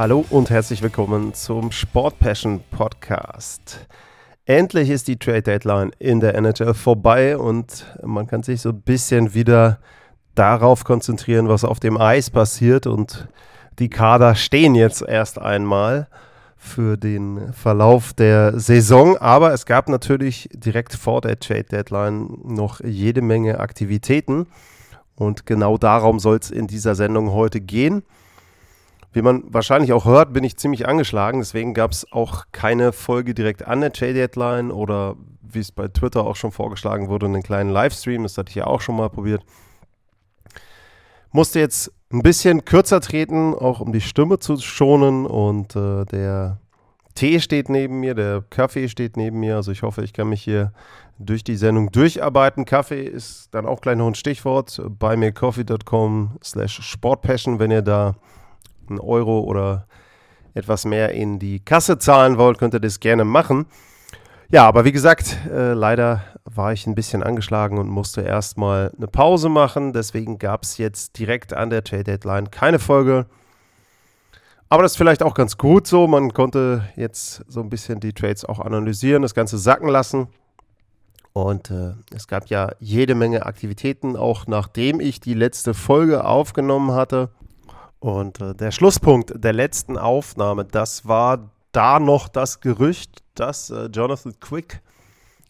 Hallo und herzlich willkommen zum Sport Passion Podcast. Endlich ist die Trade Deadline in der NHL vorbei und man kann sich so ein bisschen wieder darauf konzentrieren, was auf dem Eis passiert und die Kader stehen jetzt erst einmal für den Verlauf der Saison, aber es gab natürlich direkt vor der Trade Deadline noch jede Menge Aktivitäten und genau darum soll es in dieser Sendung heute gehen. Wie man wahrscheinlich auch hört, bin ich ziemlich angeschlagen. Deswegen gab es auch keine Folge direkt an der J-Deadline oder wie es bei Twitter auch schon vorgeschlagen wurde, einen kleinen Livestream. Das hatte ich ja auch schon mal probiert. Musste jetzt ein bisschen kürzer treten, auch um die Stimme zu schonen. Und äh, der Tee steht neben mir, der Kaffee steht neben mir. Also ich hoffe, ich kann mich hier durch die Sendung durcharbeiten. Kaffee ist dann auch gleich noch ein Stichwort. Bei mir coffee.com slash sportpassion, wenn ihr da einen Euro oder etwas mehr in die Kasse zahlen wollt, könnt ihr das gerne machen. Ja, aber wie gesagt, äh, leider war ich ein bisschen angeschlagen und musste erstmal eine Pause machen. Deswegen gab es jetzt direkt an der Trade Deadline keine Folge. Aber das ist vielleicht auch ganz gut so. Man konnte jetzt so ein bisschen die Trades auch analysieren, das Ganze sacken lassen. Und äh, es gab ja jede Menge Aktivitäten, auch nachdem ich die letzte Folge aufgenommen hatte. Und äh, der Schlusspunkt der letzten Aufnahme, das war da noch das Gerücht, dass äh, Jonathan Quick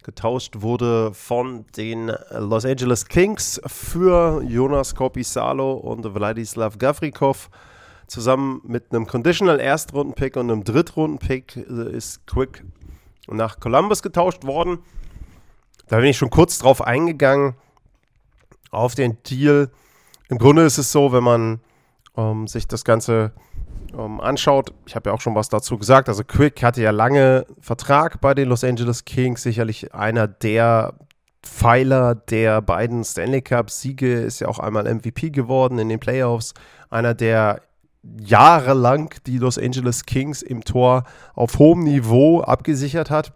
getauscht wurde von den Los Angeles Kings für Jonas Korpisalo und Vladislav Gavrikov. Zusammen mit einem Conditional Erstrunden-Pick und einem Drittrunden-Pick äh, ist Quick nach Columbus getauscht worden. Da bin ich schon kurz drauf eingegangen, auf den Deal. Im Grunde ist es so, wenn man ähm, sich das Ganze ähm, anschaut, ich habe ja auch schon was dazu gesagt, also Quick hatte ja lange Vertrag bei den Los Angeles Kings, sicherlich einer der Pfeiler der beiden Stanley Cup-Siege, ist ja auch einmal MVP geworden in den Playoffs, einer der jahrelang die Los Angeles Kings im Tor auf hohem Niveau abgesichert hat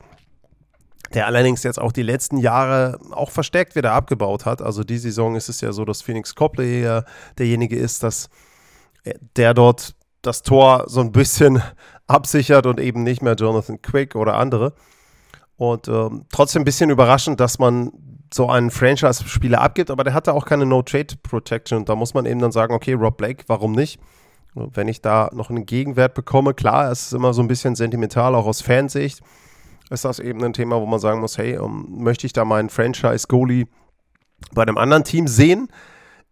der allerdings jetzt auch die letzten Jahre auch verstärkt wieder abgebaut hat. Also die Saison ist es ja so, dass Phoenix Copley ja derjenige ist, dass der dort das Tor so ein bisschen absichert und eben nicht mehr Jonathan Quick oder andere. Und ähm, trotzdem ein bisschen überraschend, dass man so einen Franchise-Spieler abgibt, aber der hatte auch keine No-Trade-Protection. Und da muss man eben dann sagen, okay, Rob Blake, warum nicht? Wenn ich da noch einen Gegenwert bekomme, klar, es ist immer so ein bisschen sentimental, auch aus Fansicht, ist das eben ein Thema, wo man sagen muss, hey, um, ähm, möchte ich da meinen Franchise-Goalie bei einem anderen Team sehen?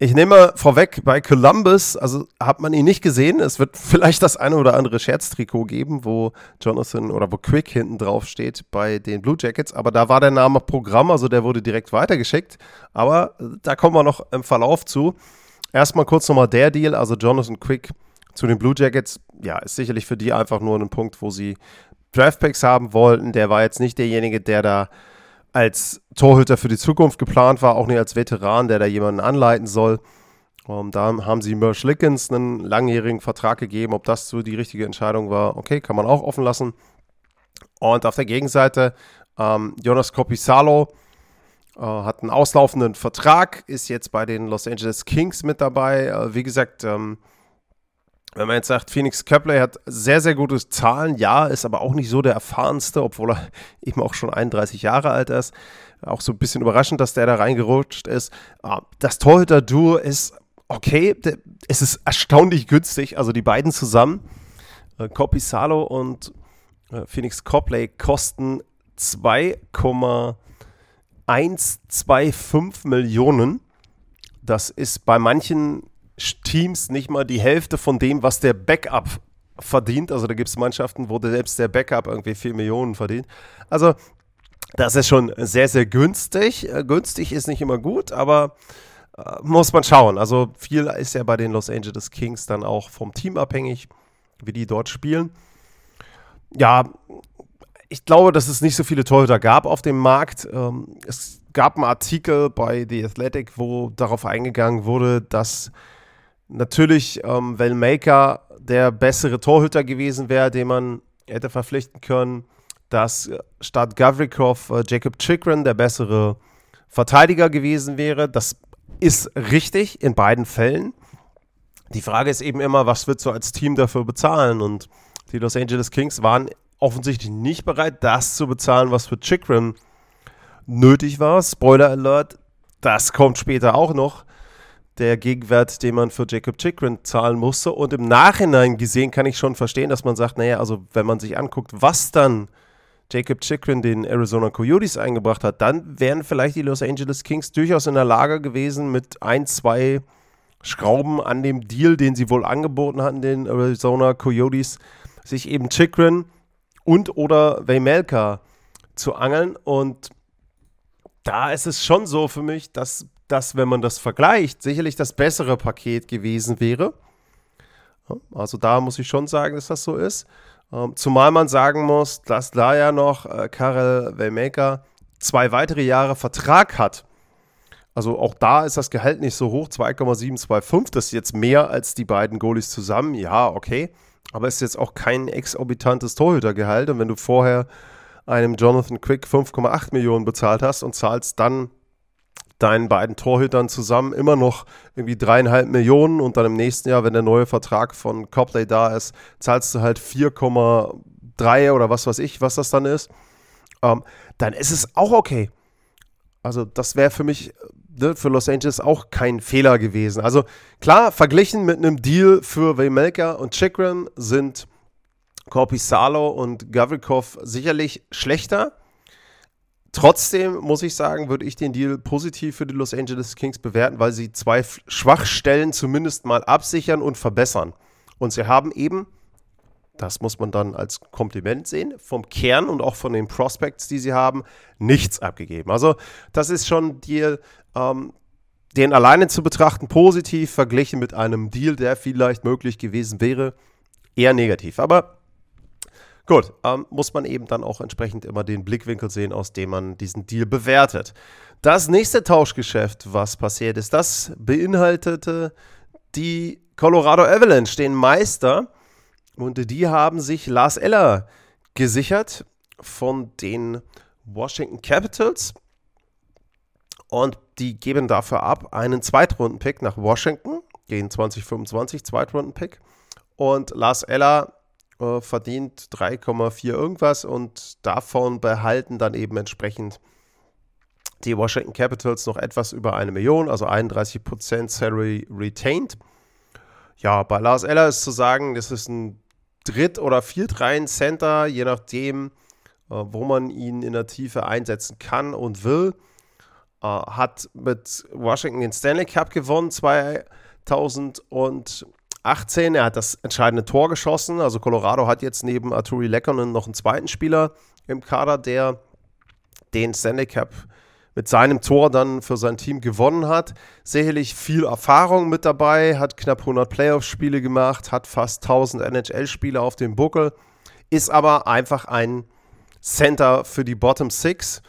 Ich nehme vorweg, bei Columbus, also hat man ihn nicht gesehen. Es wird vielleicht das eine oder andere Scherztrikot geben, wo Jonathan oder wo Quick hinten drauf steht bei den Blue Jackets. Aber da war der Name Programm, also der wurde direkt weitergeschickt. Aber äh, da kommen wir noch im Verlauf zu. Erstmal kurz nochmal der Deal, also Jonathan Quick zu den Blue Jackets. Ja, ist sicherlich für die einfach nur ein Punkt, wo sie Draftpicks haben wollten. Der war jetzt nicht derjenige, der da als Torhüter für die Zukunft geplant war, auch nicht als Veteran, der da jemanden anleiten soll. Um, da haben sie Mersch Lickens einen langjährigen Vertrag gegeben. Ob das so die richtige Entscheidung war, okay, kann man auch offen lassen. Und auf der Gegenseite ähm, Jonas Copisalo äh, hat einen auslaufenden Vertrag, ist jetzt bei den Los Angeles Kings mit dabei. Äh, wie gesagt, ähm, wenn man jetzt sagt, Phoenix Köppler hat sehr, sehr gute Zahlen, ja, ist aber auch nicht so der erfahrenste, obwohl er eben auch schon 31 Jahre alt ist. Auch so ein bisschen überraschend, dass der da reingerutscht ist. Ah, das Torhüter-Duo ist okay, es ist erstaunlich günstig, also die beiden zusammen, äh, Kopi Salo und äh, Phoenix Copley kosten 2,125 Millionen. Das ist bei manchen Teams nicht mal die Hälfte von dem, was der Backup verdient. Also da gibt es Mannschaften, wo selbst der Backup irgendwie 4 Millionen verdient. Also das ist schon sehr, sehr günstig. Äh, günstig ist nicht immer gut, aber äh, muss man schauen. Also viel ist ja bei den Los Angeles Kings dann auch vom Team abhängig, wie die dort spielen. Ja, ich glaube, dass es nicht so viele Torhüter gab auf dem Markt. Ähm, es gab einen Artikel bei The Athletic, wo darauf eingegangen wurde, dass natürlich ähm, Maker der bessere Torhüter gewesen wäre, den man hätte verpflichten können, dass statt Gavrikov äh, Jacob Chikrin der bessere Verteidiger gewesen wäre. Das ist richtig in beiden Fällen. Die Frage ist eben immer, was wird so als Team dafür bezahlen? Und die Los Angeles Kings waren offensichtlich nicht bereit, das zu bezahlen, was für Chikrin nötig war. Spoiler Alert, das kommt später auch noch der Gegenwert, den man für Jacob Chikrin zahlen musste. Und im Nachhinein gesehen kann ich schon verstehen, dass man sagt, naja, also wenn man sich anguckt, was dann Jacob Chikrin den Arizona Coyotes eingebracht hat, dann wären vielleicht die Los Angeles Kings durchaus in der Lage gewesen, mit ein, zwei Schrauben an dem Deal, den sie wohl angeboten hatten, den Arizona Coyotes, sich eben Chikrin und oder Waymelka zu angeln. Und da ist es schon so für mich, dass das, wenn man das vergleicht, sicherlich das bessere Paket gewesen wäre. Also da muss ich schon sagen, dass das so ist. Ähm, zumal man sagen muss, dass da ja noch äh, Karel Wellmaker zwei weitere Jahre Vertrag hat. Also auch da ist das Gehalt nicht so hoch, 2,725. Das ist jetzt mehr als die beiden Goalies zusammen. Ja, okay. Aber es ist jetzt auch kein exorbitantes Torhütergehalt. Und wenn du vorher einem Jonathan Quick 5,8 Millionen bezahlt hast und zahlst dann deinen beiden Torhütern zusammen immer noch irgendwie dreieinhalb Millionen und dann im nächsten Jahr, wenn der neue Vertrag von Copley da ist, zahlst du halt 4,3 oder was weiß ich, was das dann ist, ähm, dann ist es auch okay. Also das wäre für mich, ne, für Los Angeles auch kein Fehler gewesen. Also klar, verglichen mit einem Deal für Waymelka und Chikrin sind Corpi Salo und Gavrikov sicherlich schlechter. Trotzdem muss ich sagen, würde ich den Deal positiv für die Los Angeles Kings bewerten, weil sie zwei Schwachstellen zumindest mal absichern und verbessern. Und sie haben eben, das muss man dann als Kompliment sehen, vom Kern und auch von den Prospects, die sie haben, nichts abgegeben. Also das ist schon ein Deal, ähm, den alleine zu betrachten, positiv verglichen mit einem Deal, der vielleicht möglich gewesen wäre, eher negativ. Aber Gut, ähm, muss man eben dann auch entsprechend immer den Blickwinkel sehen, aus dem man diesen Deal bewertet. Das nächste Tauschgeschäft, was passiert ist, das beinhaltete die Colorado Avalanche, den Meister. Und die haben sich Lars Eller gesichert von den Washington Capitals. Und die geben dafür ab einen Zweitrunden-Pick nach Washington, gehen 2025 Zweitrunden-Pick. Und Lars Eller äh, verdient 3,4 irgendwas und davon behalten dann eben entsprechend die Washington Capitals noch etwas über eine Million, also 31% Salary retained. Ja, bei Lars Eller ist zu sagen, das ist ein Dritt- oder Viertreihen-Center, je nachdem, äh, wo man ihn in der Tiefe einsetzen kann und will. Äh, hat mit Washington den Stanley Cup gewonnen 2000 und 18. Er hat das entscheidende Tor geschossen. Also Colorado hat jetzt neben Arturi Lekkonen noch einen zweiten Spieler im Kader, der den Stanley Cup mit seinem Tor dann für sein Team gewonnen hat. Sicherlich viel Erfahrung mit dabei, hat knapp 100 Playoff-Spiele gemacht, hat fast 1000 NHL-Spiele auf dem Buckel, ist aber einfach ein Center für die Bottom Six,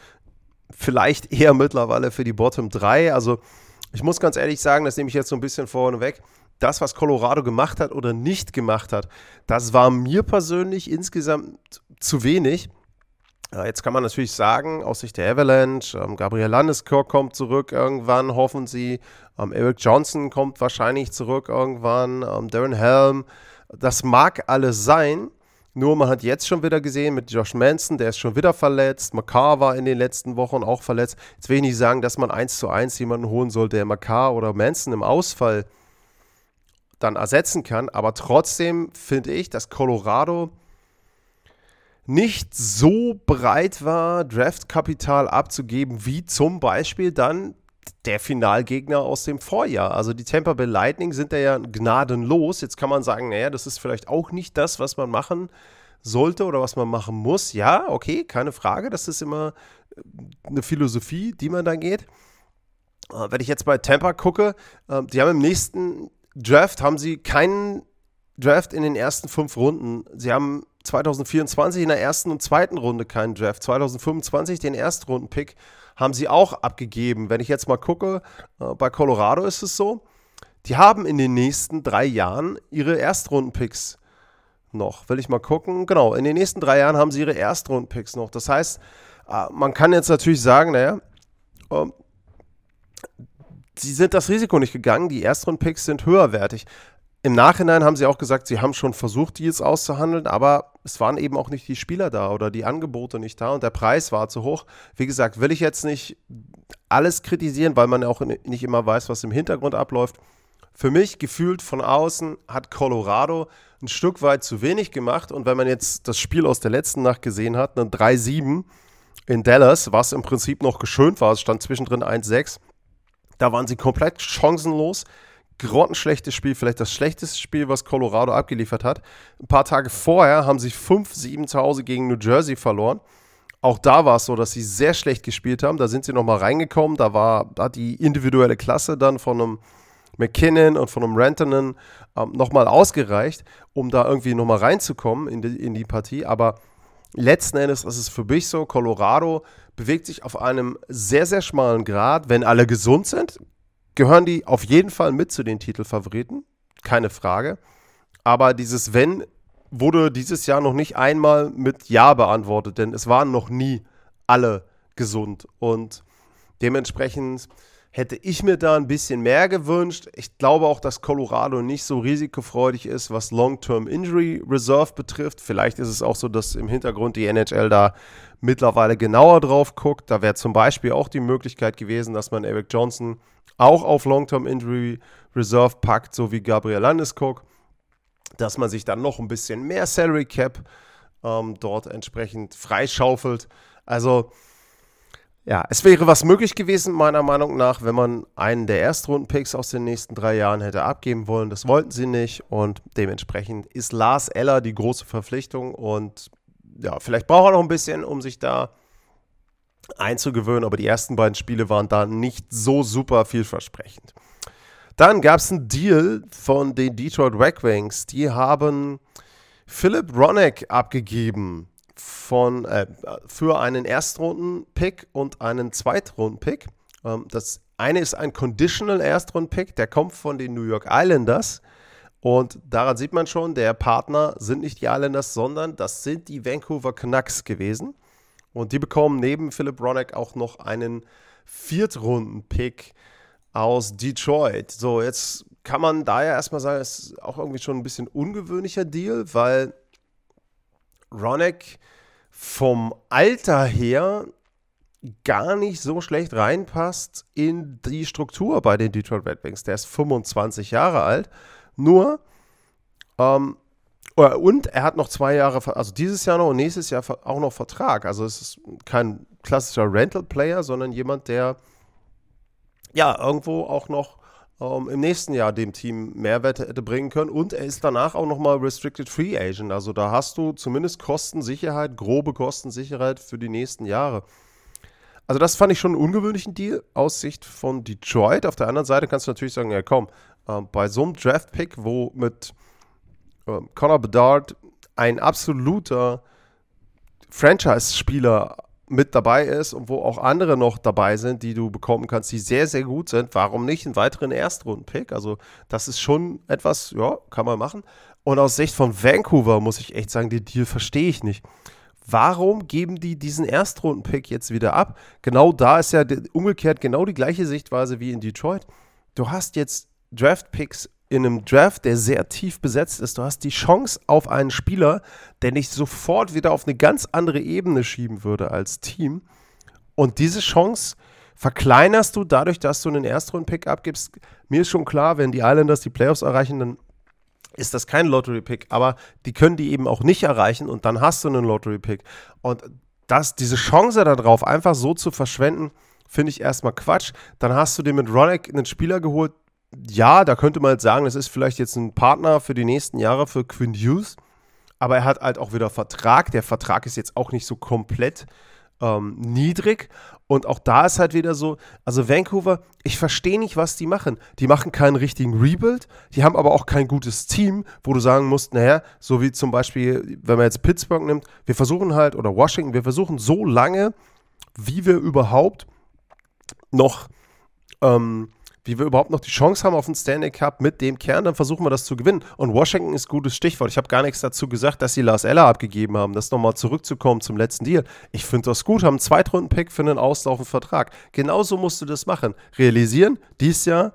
vielleicht eher mittlerweile für die Bottom 3. Also ich muss ganz ehrlich sagen, das nehme ich jetzt so ein bisschen vorne weg das, was Colorado gemacht hat oder nicht gemacht hat, das war mir persönlich insgesamt zu wenig. Jetzt kann man natürlich sagen, aus Sicht der Avalanche, ähm, Gabriel Landeskog kommt zurück irgendwann, hoffen sie. Ähm, Eric Johnson kommt wahrscheinlich zurück irgendwann. Ähm, Darren Helm Das mag alles sein, nur man hat jetzt schon wieder gesehen mit Josh Manson, der ist schon wieder verletzt. Makar war in den letzten Wochen auch verletzt. Jetzt will ich nicht sagen, dass man eins zu eins jemanden holen soll, der Makar oder Manson im Ausfall dann ersetzen kann. Aber trotzdem finde ich, dass Colorado nicht so bereit war, Draftkapital abzugeben, wie zum Beispiel dann der Finalgegner aus dem Vorjahr. Also die Tampa Bay Lightning sind da ja gnadenlos. Jetzt kann man sagen, naja, das ist vielleicht auch nicht das, was man machen sollte oder was man machen muss. Ja, okay, keine Frage. Das ist immer äh, eine Philosophie, die man da geht. Äh, wenn ich jetzt bei Tampa gucke, äh, die haben im nächsten Draft haben sie keinen Draft in den ersten fünf Runden. Sie haben 2024 in der ersten und zweiten Runde keinen Draft. 2025 den Erstrunden-Pick haben sie auch abgegeben. Wenn ich jetzt mal gucke, äh, bei Colorado ist es so, die haben in den nächsten drei Jahren ihre Erstrunden-Picks noch. Will ich mal gucken. Genau, in den nächsten drei Jahren haben sie ihre Erstrunden-Picks noch. Das heißt, äh, man kann jetzt natürlich sagen, naja, äh, sie sind das Risiko nicht gegangen. Die Erstrunden-Picks sind höherwertig. Im Nachhinein haben sie auch gesagt, sie haben schon versucht, Deals auszuhandeln, aber es waren eben auch nicht die Spieler da oder die Angebote nicht da und der Preis war zu hoch. Wie gesagt, will ich jetzt nicht alles kritisieren, weil man auch nicht immer weiß, was im Hintergrund abläuft. Für mich gefühlt von außen hat Colorado ein Stück weit zu wenig gemacht und wenn man jetzt das Spiel aus der letzten Nacht gesehen hat, ein 3-7 in Dallas, was im Prinzip noch geschönt war, es stand zwischendrin 1-6, da waren sie komplett chancenlos grottenschlechtes Spiel, vielleicht das schlechteste Spiel, was Colorado abgeliefert hat. Ein paar Tage vorher haben sie 5-7 zu Hause gegen New Jersey verloren. Auch da war es so, dass sie sehr schlecht gespielt haben. Da sind sie nochmal reingekommen. Da war hat die individuelle Klasse dann von einem McKinnon und von einem Rantanen ähm, nochmal ausgereicht, um da irgendwie nochmal reinzukommen in die, in die Partie. Aber letzten Endes ist es für mich so, Colorado bewegt sich auf einem sehr, sehr schmalen Grad. Wenn alle gesund sind, gehören die auf jeden Fall mit zu den Titelfavoriten, keine Frage. Aber dieses Wenn wurde dieses Jahr noch nicht einmal mit Ja beantwortet, denn es waren noch nie alle gesund. Und dementsprechend hätte ich mir da ein bisschen mehr gewünscht. Ich glaube auch, dass Colorado nicht so risikofreudig ist, was Long-Term Injury Reserve betrifft. Vielleicht ist es auch so, dass im Hintergrund die NHL da mittlerweile genauer drauf guckt. Da wäre zum Beispiel auch die Möglichkeit gewesen, dass man Eric Johnson auch auf Long-Term Injury Reserve packt, so wie Gabriel Landeskog, dass man sich dann noch ein bisschen mehr Salary Cap ähm, dort entsprechend freischaufelt. Also ja, es wäre was möglich gewesen, meiner Meinung nach, wenn man einen der Erstrunden-Picks aus den nächsten drei Jahren hätte abgeben wollen. Das wollten sie nicht und dementsprechend ist Lars Eller die große Verpflichtung und ja, vielleicht braucht er noch ein bisschen, um sich da einzugewöhnen, aber die ersten beiden Spiele waren da nicht so super vielversprechend. Dann gab es einen Deal von den Detroit Red Wings. Die haben Philip Ronek abgegeben von, äh, für einen Erstrunden-Pick und einen Zweitrunden-Pick. Ähm, das eine ist ein Conditional Erstrunden-Pick, der kommt von den New York Islanders. Und daran sieht man schon, der Partner sind nicht die Islanders, sondern das sind die Vancouver Canucks gewesen. Und die bekommen neben Philip Ronek auch noch einen Viertrunden-Pick aus Detroit. So, jetzt kann man da ja erstmal sagen, es ist auch irgendwie schon ein bisschen ungewöhnlicher Deal, weil Ronek vom Alter her gar nicht so schlecht reinpasst in die Struktur bei den Detroit Red Wings. Der ist 25 Jahre alt. Nur ähm, äh, und er hat noch zwei Jahre, also dieses Jahr noch und nächstes Jahr auch noch Vertrag. Also es ist kein klassischer Rental-Player, sondern jemand, der ja irgendwo auch noch ähm, im nächsten Jahr dem Team Mehrwert hätte bringen können. Und er ist danach auch nochmal Restricted Free Agent. Also da hast du zumindest Kostensicherheit, grobe Kostensicherheit für die nächsten Jahre. Also das fand ich schon einen ungewöhnlichen Deal aus Sicht von Detroit. Auf der anderen Seite kannst du natürlich sagen, ja komm, äh, bei so einem Draft-Pick, wo mit ähm, Conor Bedard ein absoluter Franchise-Spieler mit dabei ist und wo auch andere noch dabei sind, die du bekommen kannst, die sehr, sehr gut sind, warum nicht einen weiteren Erstrunden-Pick? Also, das ist schon etwas, ja, kann man machen. Und aus Sicht von Vancouver muss ich echt sagen, den Deal verstehe ich nicht. Warum geben die diesen Erstrunden-Pick jetzt wieder ab? Genau da ist ja umgekehrt genau die gleiche Sichtweise wie in Detroit. Du hast jetzt Draft-Picks in einem Draft, der sehr tief besetzt ist, du hast die Chance auf einen Spieler, der dich sofort wieder auf eine ganz andere Ebene schieben würde als Team. Und diese Chance verkleinerst du dadurch, dass du einen Erstrunden-Pick abgibst. Mir ist schon klar, wenn die Islanders die Playoffs erreichen, dann ist das kein Lottery-Pick, aber die können die eben auch nicht erreichen und dann hast du einen Lottery-Pick. Und das, diese Chance darauf einfach so zu verschwenden, finde ich erstmal Quatsch. Dann hast du dir mit Ronick einen Spieler geholt. Ja, da könnte man jetzt sagen, das ist vielleicht jetzt ein Partner für die nächsten Jahre für Quinn Hughes. Aber er hat halt auch wieder Vertrag. Der Vertrag ist jetzt auch nicht so komplett ähm, niedrig. Und auch da ist halt wieder so, also Vancouver, ich verstehe nicht, was die machen. Die machen keinen richtigen Rebuild, die haben aber auch kein gutes Team, wo du sagen musst, naja, so wie zum Beispiel, wenn man jetzt Pittsburgh nimmt, wir versuchen halt, oder Washington, wir versuchen so lange, wie wir überhaupt noch ähm, wie wir überhaupt noch die Chance haben auf den Stanley Cup mit dem Kern, dann versuchen wir das zu gewinnen. Und Washington ist gutes Stichwort. Ich habe gar nichts dazu gesagt, dass sie Lars Eller abgegeben haben. Das nochmal zurückzukommen zum letzten Deal. Ich finde das gut, haben einen Zweitrunden-Pick für einen auslaufenden Vertrag. Genauso musst du das machen. Realisieren, dies Jahr,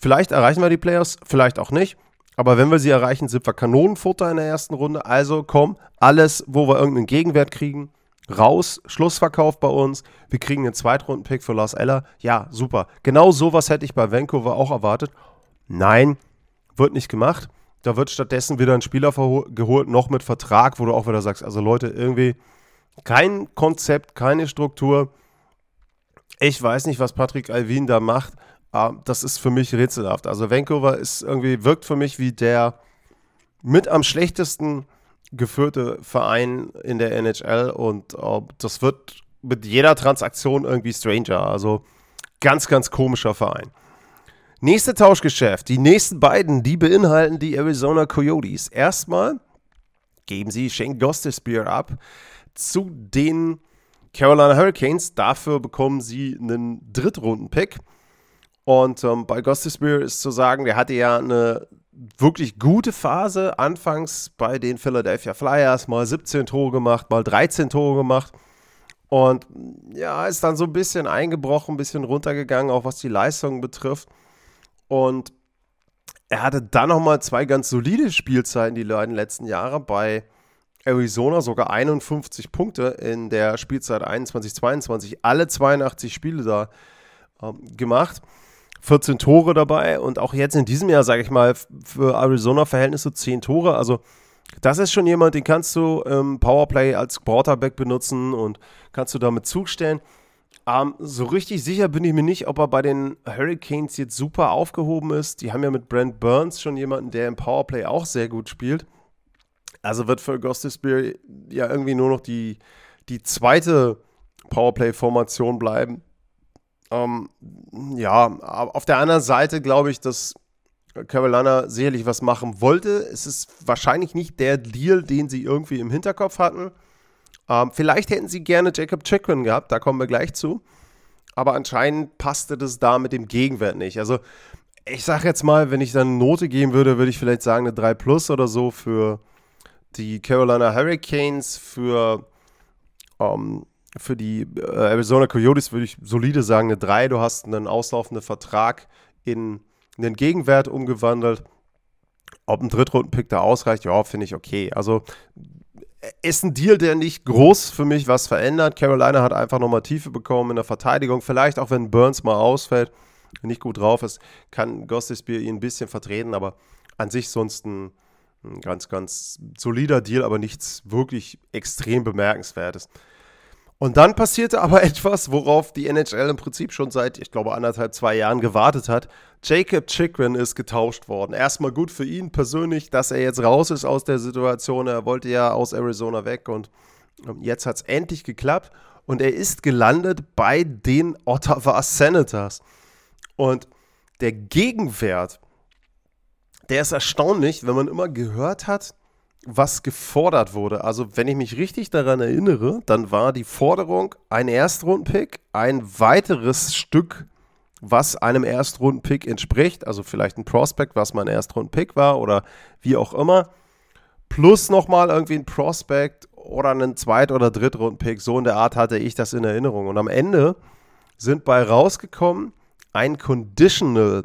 vielleicht erreichen wir die Playoffs, vielleicht auch nicht. Aber wenn wir sie erreichen, sind wir Kanonenfutter in der ersten Runde. Also komm, alles, wo wir irgendeinen Gegenwert kriegen, raus, Schlussverkauf bei uns, wir kriegen einen Zweitrunden-Pick für Lars Eller. Ja, super. Genau sowas hätte ich bei Vancouver auch erwartet. Nein, wird nicht gemacht. Da wird stattdessen wieder ein Spieler geholt, noch mit Vertrag, wo du auch wieder sagst, also Leute, irgendwie kein Konzept, keine Struktur. Ich weiß nicht, was Patrick Alvin da macht. Das ist für mich rätselhaft. Also Vancouver ist irgendwie, wirkt für mich wie der mit am schlechtesten geführte Verein in der NHL und uh, das wird mit jeder Transaktion irgendwie stranger. Also ganz, ganz komischer Verein. Nächste Tauschgeschäft. Die nächsten beiden, die beinhalten die Arizona Coyotes. Erstmal geben sie Shane Gostisbehere ab zu den Carolina Hurricanes. Dafür bekommen sie einen Drittrunden-Pick. Und ähm, bei Gostisbehere ist zu sagen, der hatte ja eine wirklich gute Phase. Anfangs bei den Philadelphia Flyers mal 17 Tore gemacht, mal 13 Tore gemacht. Und ja, ist dann so ein bisschen eingebrochen, ein bisschen runtergegangen, auch was die Leistung betrifft. Und er hatte dann nochmal zwei ganz solide Spielzeiten die letzten Jahre bei Arizona, sogar 51 Punkte in der Spielzeit 21-22, alle 82 Spiele da ähm, gemacht. 14 Tore dabei und auch jetzt in diesem Jahr, sage ich mal, für Arizona-Verhältnisse 10 Tore. Also das ist schon jemand, den kannst du im Powerplay als Quarterback benutzen und kannst du damit zustellen. Ähm, so richtig sicher bin ich mir nicht, ob er bei den Hurricanes jetzt super aufgehoben ist. Die haben ja mit Brent Burns schon jemanden, der im Powerplay auch sehr gut spielt. Also wird für Gostisbehere ja irgendwie nur noch die, die zweite Powerplay-Formation bleiben. Ähm, ja, auf der anderen Seite glaube ich, dass Carolina sicherlich was machen wollte. Es ist wahrscheinlich nicht der Deal, den sie irgendwie im Hinterkopf hatten. Ähm, vielleicht hätten sie gerne Jacob Chikrin gehabt, da kommen wir gleich zu. Aber anscheinend passte das da mit dem Gegenwert nicht. Also, ich sage jetzt mal, wenn ich dann eine Note geben würde, würde ich vielleicht sagen eine 3 Plus oder so für die Carolina Hurricanes, für ähm, für die äh, Arizona Coyotes würde ich solide sagen, eine 3. Du hast einen auslaufenden Vertrag in einen Gegenwert umgewandelt. Ob ein Drittrunden-Pick da ausreicht, ja, finde ich okay. Also ist ein Deal, der nicht groß für mich was verändert. Carolina hat einfach nochmal Tiefe bekommen in der Verteidigung. Vielleicht auch, wenn Burns mal ausfällt, nicht gut drauf ist, kann Gostisbehere ihn ein bisschen vertreten, aber an sich sonst ein, ein ganz, ganz solider Deal, aber nichts wirklich extrem bemerkenswertes. Und dann passierte aber etwas, worauf die NHL im Prinzip schon seit, ich glaube, anderthalb, zwei Jahren gewartet hat. Jacob Chikrin ist getauscht worden. Erstmal gut für ihn persönlich, dass er jetzt raus ist aus der Situation. Er wollte ja aus Arizona weg und ähm, jetzt hat es endlich geklappt. Und er ist gelandet bei den Ottawa Senators. Und der Gegenwert, der ist erstaunlich, wenn man immer gehört hat, was gefordert wurde. Also, wenn ich mich richtig daran erinnere, dann war die Forderung ein Erstrundenpick, ein weiteres Stück, was einem Erstrundenpick entspricht, also vielleicht ein Prospect, was mein Erstrundenpick war oder wie auch immer, plus nochmal irgendwie ein Prospect oder einen Zweit- oder Drittrundenpick. So in der Art hatte ich das in Erinnerung. Und am Ende sind bei rausgekommen ein Conditional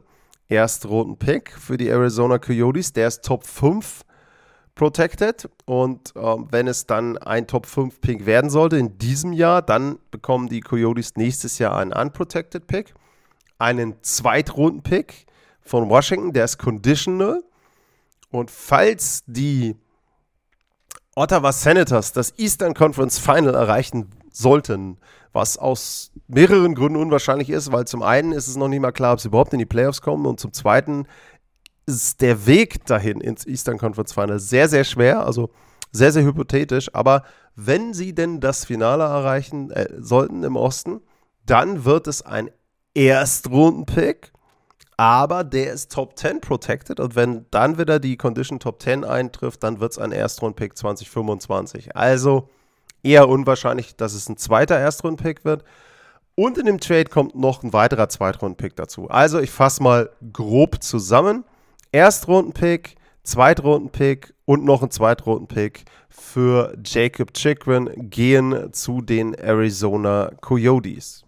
Erstrunden-Pick für die Arizona Coyotes. Der ist Top 5 protected. Und ähm, wenn es dann ein Top 5 Pick werden sollte in diesem Jahr, dann bekommen die Coyotes nächstes Jahr einen unprotected Pick, einen Zweitrunden-Pick von Washington, der ist conditional. Und falls die Ottawa Senators das Eastern Conference Final erreichen sollten, was aus mehreren Gründen unwahrscheinlich ist, weil zum einen ist es noch nicht mal klar, ob sie überhaupt in die Playoffs kommen und zum zweiten ist der Weg dahin ins Eastern Conference Final sehr, sehr schwer, also sehr, sehr hypothetisch, aber wenn sie denn das Finale erreichen äh, sollten im Osten, dann wird es ein Erstrunden-Pick, aber der ist Top 10 protected und wenn dann wieder die Condition Top 10 eintrifft, dann wird es ein Erstrunden-Pick 2025. Also eher unwahrscheinlich, dass es ein zweiter Erstrunden-Pick wird. Und in dem Trade kommt noch ein weiterer Zweitrunden-Pick dazu. Also ich fasse mal grob zusammen. Erstrunden-Pick, Zweitrunden-Pick und noch ein Zweitrunden-Pick für Jacob Chikrin gehen zu den Arizona Coyotes.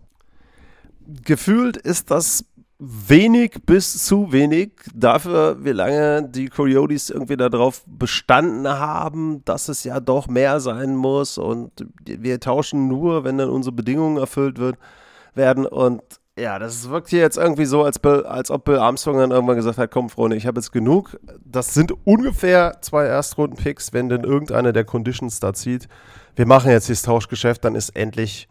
Gefühlt ist das wenig bis zu wenig dafür, wie lange die Coyotes irgendwie darauf bestanden haben, dass es ja doch mehr sein muss und wir tauschen nur, wenn dann unsere Bedingungen erfüllt wird, werden und ja, das wirkt hier jetzt irgendwie so, als, Bill, als ob Bill Armstrong dann irgendwann gesagt hat, komm Freunde, ich habe jetzt genug. Das sind ungefähr zwei Erstrunden-Picks, wenn denn irgendeiner der Conditions da zieht. Wir machen jetzt dieses Tauschgeschäft, dann ist endlich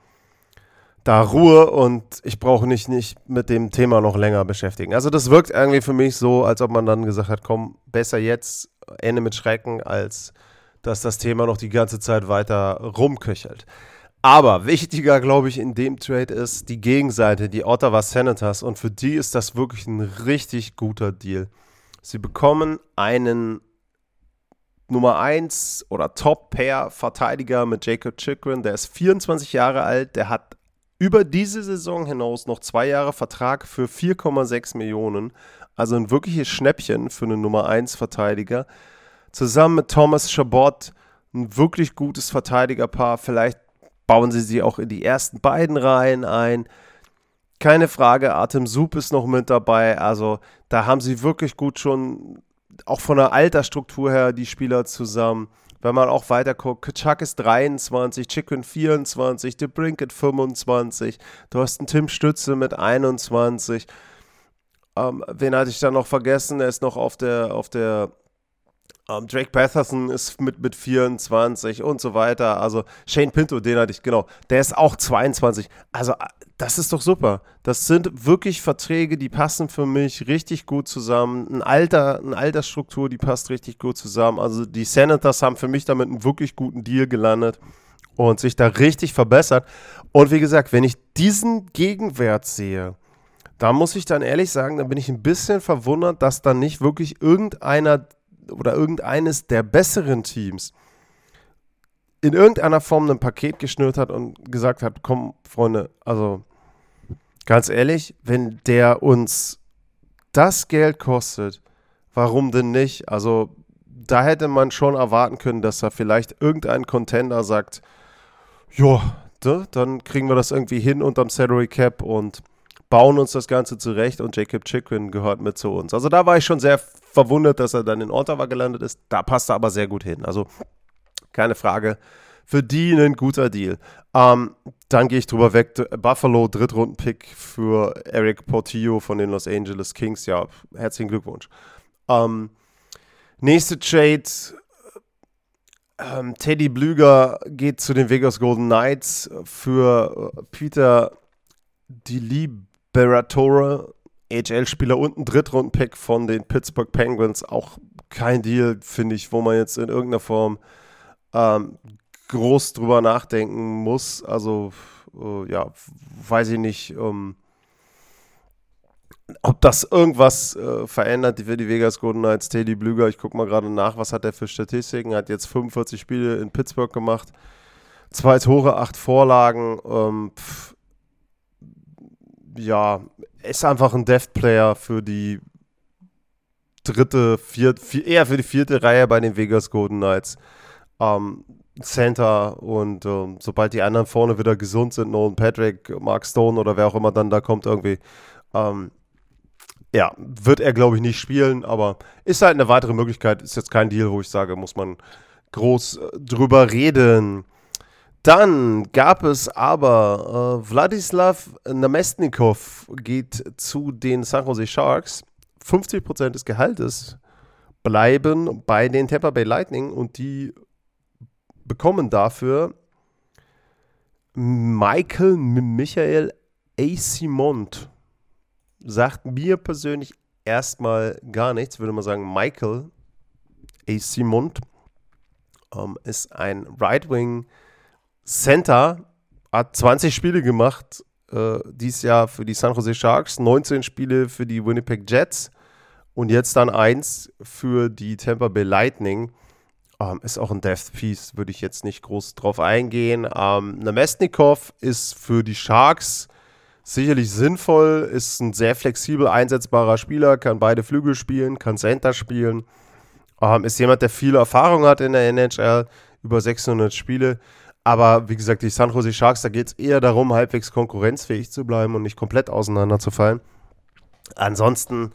da Ruhe und ich brauche mich nicht mit dem Thema noch länger beschäftigen. Also das wirkt irgendwie für mich so, als ob man dann gesagt hat, komm, besser jetzt, Ende mit Schrecken, als dass das Thema noch die ganze Zeit weiter rumköchelt. Aber wichtiger, glaube ich, in dem Trade ist die Gegenseite, die Ottawa Senators. Und für die ist das wirklich ein richtig guter Deal. Sie bekommen einen Nummer 1 oder Top-Pair-Verteidiger mit Jacob Chikrin. Der ist 24 Jahre alt. Der hat über diese Saison hinaus noch zwei Jahre Vertrag für 4,6 Millionen. Also ein wirkliches Schnäppchen für einen Nummer 1 Verteidiger. Zusammen mit Thomas Chabot ein wirklich gutes Verteidigerpaar. Vielleicht bauen sie sie auch in die ersten beiden Reihen ein. Keine Frage, Artem Sup ist noch mit dabei. Also da haben sie wirklich gut schon, auch von der Altersstruktur her, die Spieler zusammen. Wenn man auch weiter guckt, Kachak ist 23, Chicken 24, The Brinket 25, du hast einen Tim Stütze mit 21. Ähm, wen hatte ich da noch vergessen? Er ist noch auf der, auf der um, ähm, Drake Patterson ist mit, mit 24 und so weiter. Also Shane Pinto, den hatte ich, genau. Der ist auch 22. Also äh, das ist doch super. Das sind wirklich Verträge, die passen für mich richtig gut zusammen. Ein Alter, eine Altersstruktur, die passt richtig gut zusammen. Also die Senators haben für mich damit einen wirklich guten Deal gelandet und sich da richtig verbessert. Und wie gesagt, wenn ich diesen Gegenwert sehe, da muss ich dann ehrlich sagen, da bin ich ein bisschen verwundert, dass da nicht wirklich irgendeiner oder irgendeines der besseren Teams in irgendeiner Form ein Paket geschnürt hat und gesagt hat, komm, Freunde, also ganz ehrlich, wenn der uns das Geld kostet, warum denn nicht? Also da hätte man schon erwarten können, dass da vielleicht irgendein Contender sagt, ja, dann kriegen wir das irgendwie hin unterm Salary Cap und bauen uns das Ganze zurecht und Jacob Chikrin gehört mit zu uns. Also da war ich schon sehr verwundert, dass er dann in Ottawa gelandet ist. Da passt er aber sehr gut hin. Also keine Frage. Für die ein guter Deal. Ähm, dann gehe ich drüber weg. Buffalo, Drittrunden-Pick für Eric Portillo von den Los Angeles Kings. Ja, herzlichen Glückwunsch. Ähm, nächste Trade. Ähm, Teddy Blüger geht zu den Vegas Golden Knights für äh, Peter DeLiebe Baratora, HL-Spieler und ein Drittrunden-Pick von den Pittsburgh Penguins. Auch kein Deal, finde ich, wo man jetzt in irgendeiner Form ähm, groß drüber nachdenken muss. Also, äh, ja, weiß ich nicht, ähm, ob das irgendwas äh, verändert für die Vegas Golden Knights. Teddy Blüger, ich gucke mal gerade nach, was hat er für Statistiken? Hat jetzt 45 Spiele in Pittsburgh gemacht. Zwei Tore, acht Vorlagen. Ähm, pff, ja, ist einfach ein Death-Player für die dritte, vierte, vier, eher für die vierte Reihe bei den Vegas Golden Knights. Ähm, Center und ähm, sobald die anderen vorne wieder gesund sind, Nolan Patrick, Mark Stone oder wer auch immer dann da kommt irgendwie, ähm, ja, wird er, glaube ich, nicht spielen, aber ist halt eine weitere Möglichkeit. Ist jetzt kein Deal, wo ich sage, muss man groß äh, drüber reden. Dann gab es aber äh, Wladislav Namestnikov geht zu den San Jose Sharks. 50% des Gehaltes bleiben bei den Tampa Bay Lightning und die bekommen dafür Michael Michael A. Simont. Sagt mir persönlich erstmal gar nichts, würde man sagen, Michael A. Simont ähm, ist ein Right Wing Center, hat 20 Spiele gemacht äh, dieses Jahr für die San Jose Sharks, 19 Spiele für die Winnipeg Jets und jetzt dann eins für die Tampa Bay Lightning. Ähm, ist auch ein Death Piece, würde ich jetzt nicht groß drauf eingehen. Ähm, Namestnikov ist für die Sharks sicherlich sinnvoll, ist ein sehr flexibel einsetzbarer Spieler, kann beide Flügel spielen, kann Center spielen. Ähm, ist jemand, der viel Erfahrung hat in der NHL, über 600 Spiele. Aber wie gesagt, die San Jose Sharks, da geht es eher darum, halbwegs konkurrenzfähig zu bleiben und nicht komplett auseinanderzufallen. Ansonsten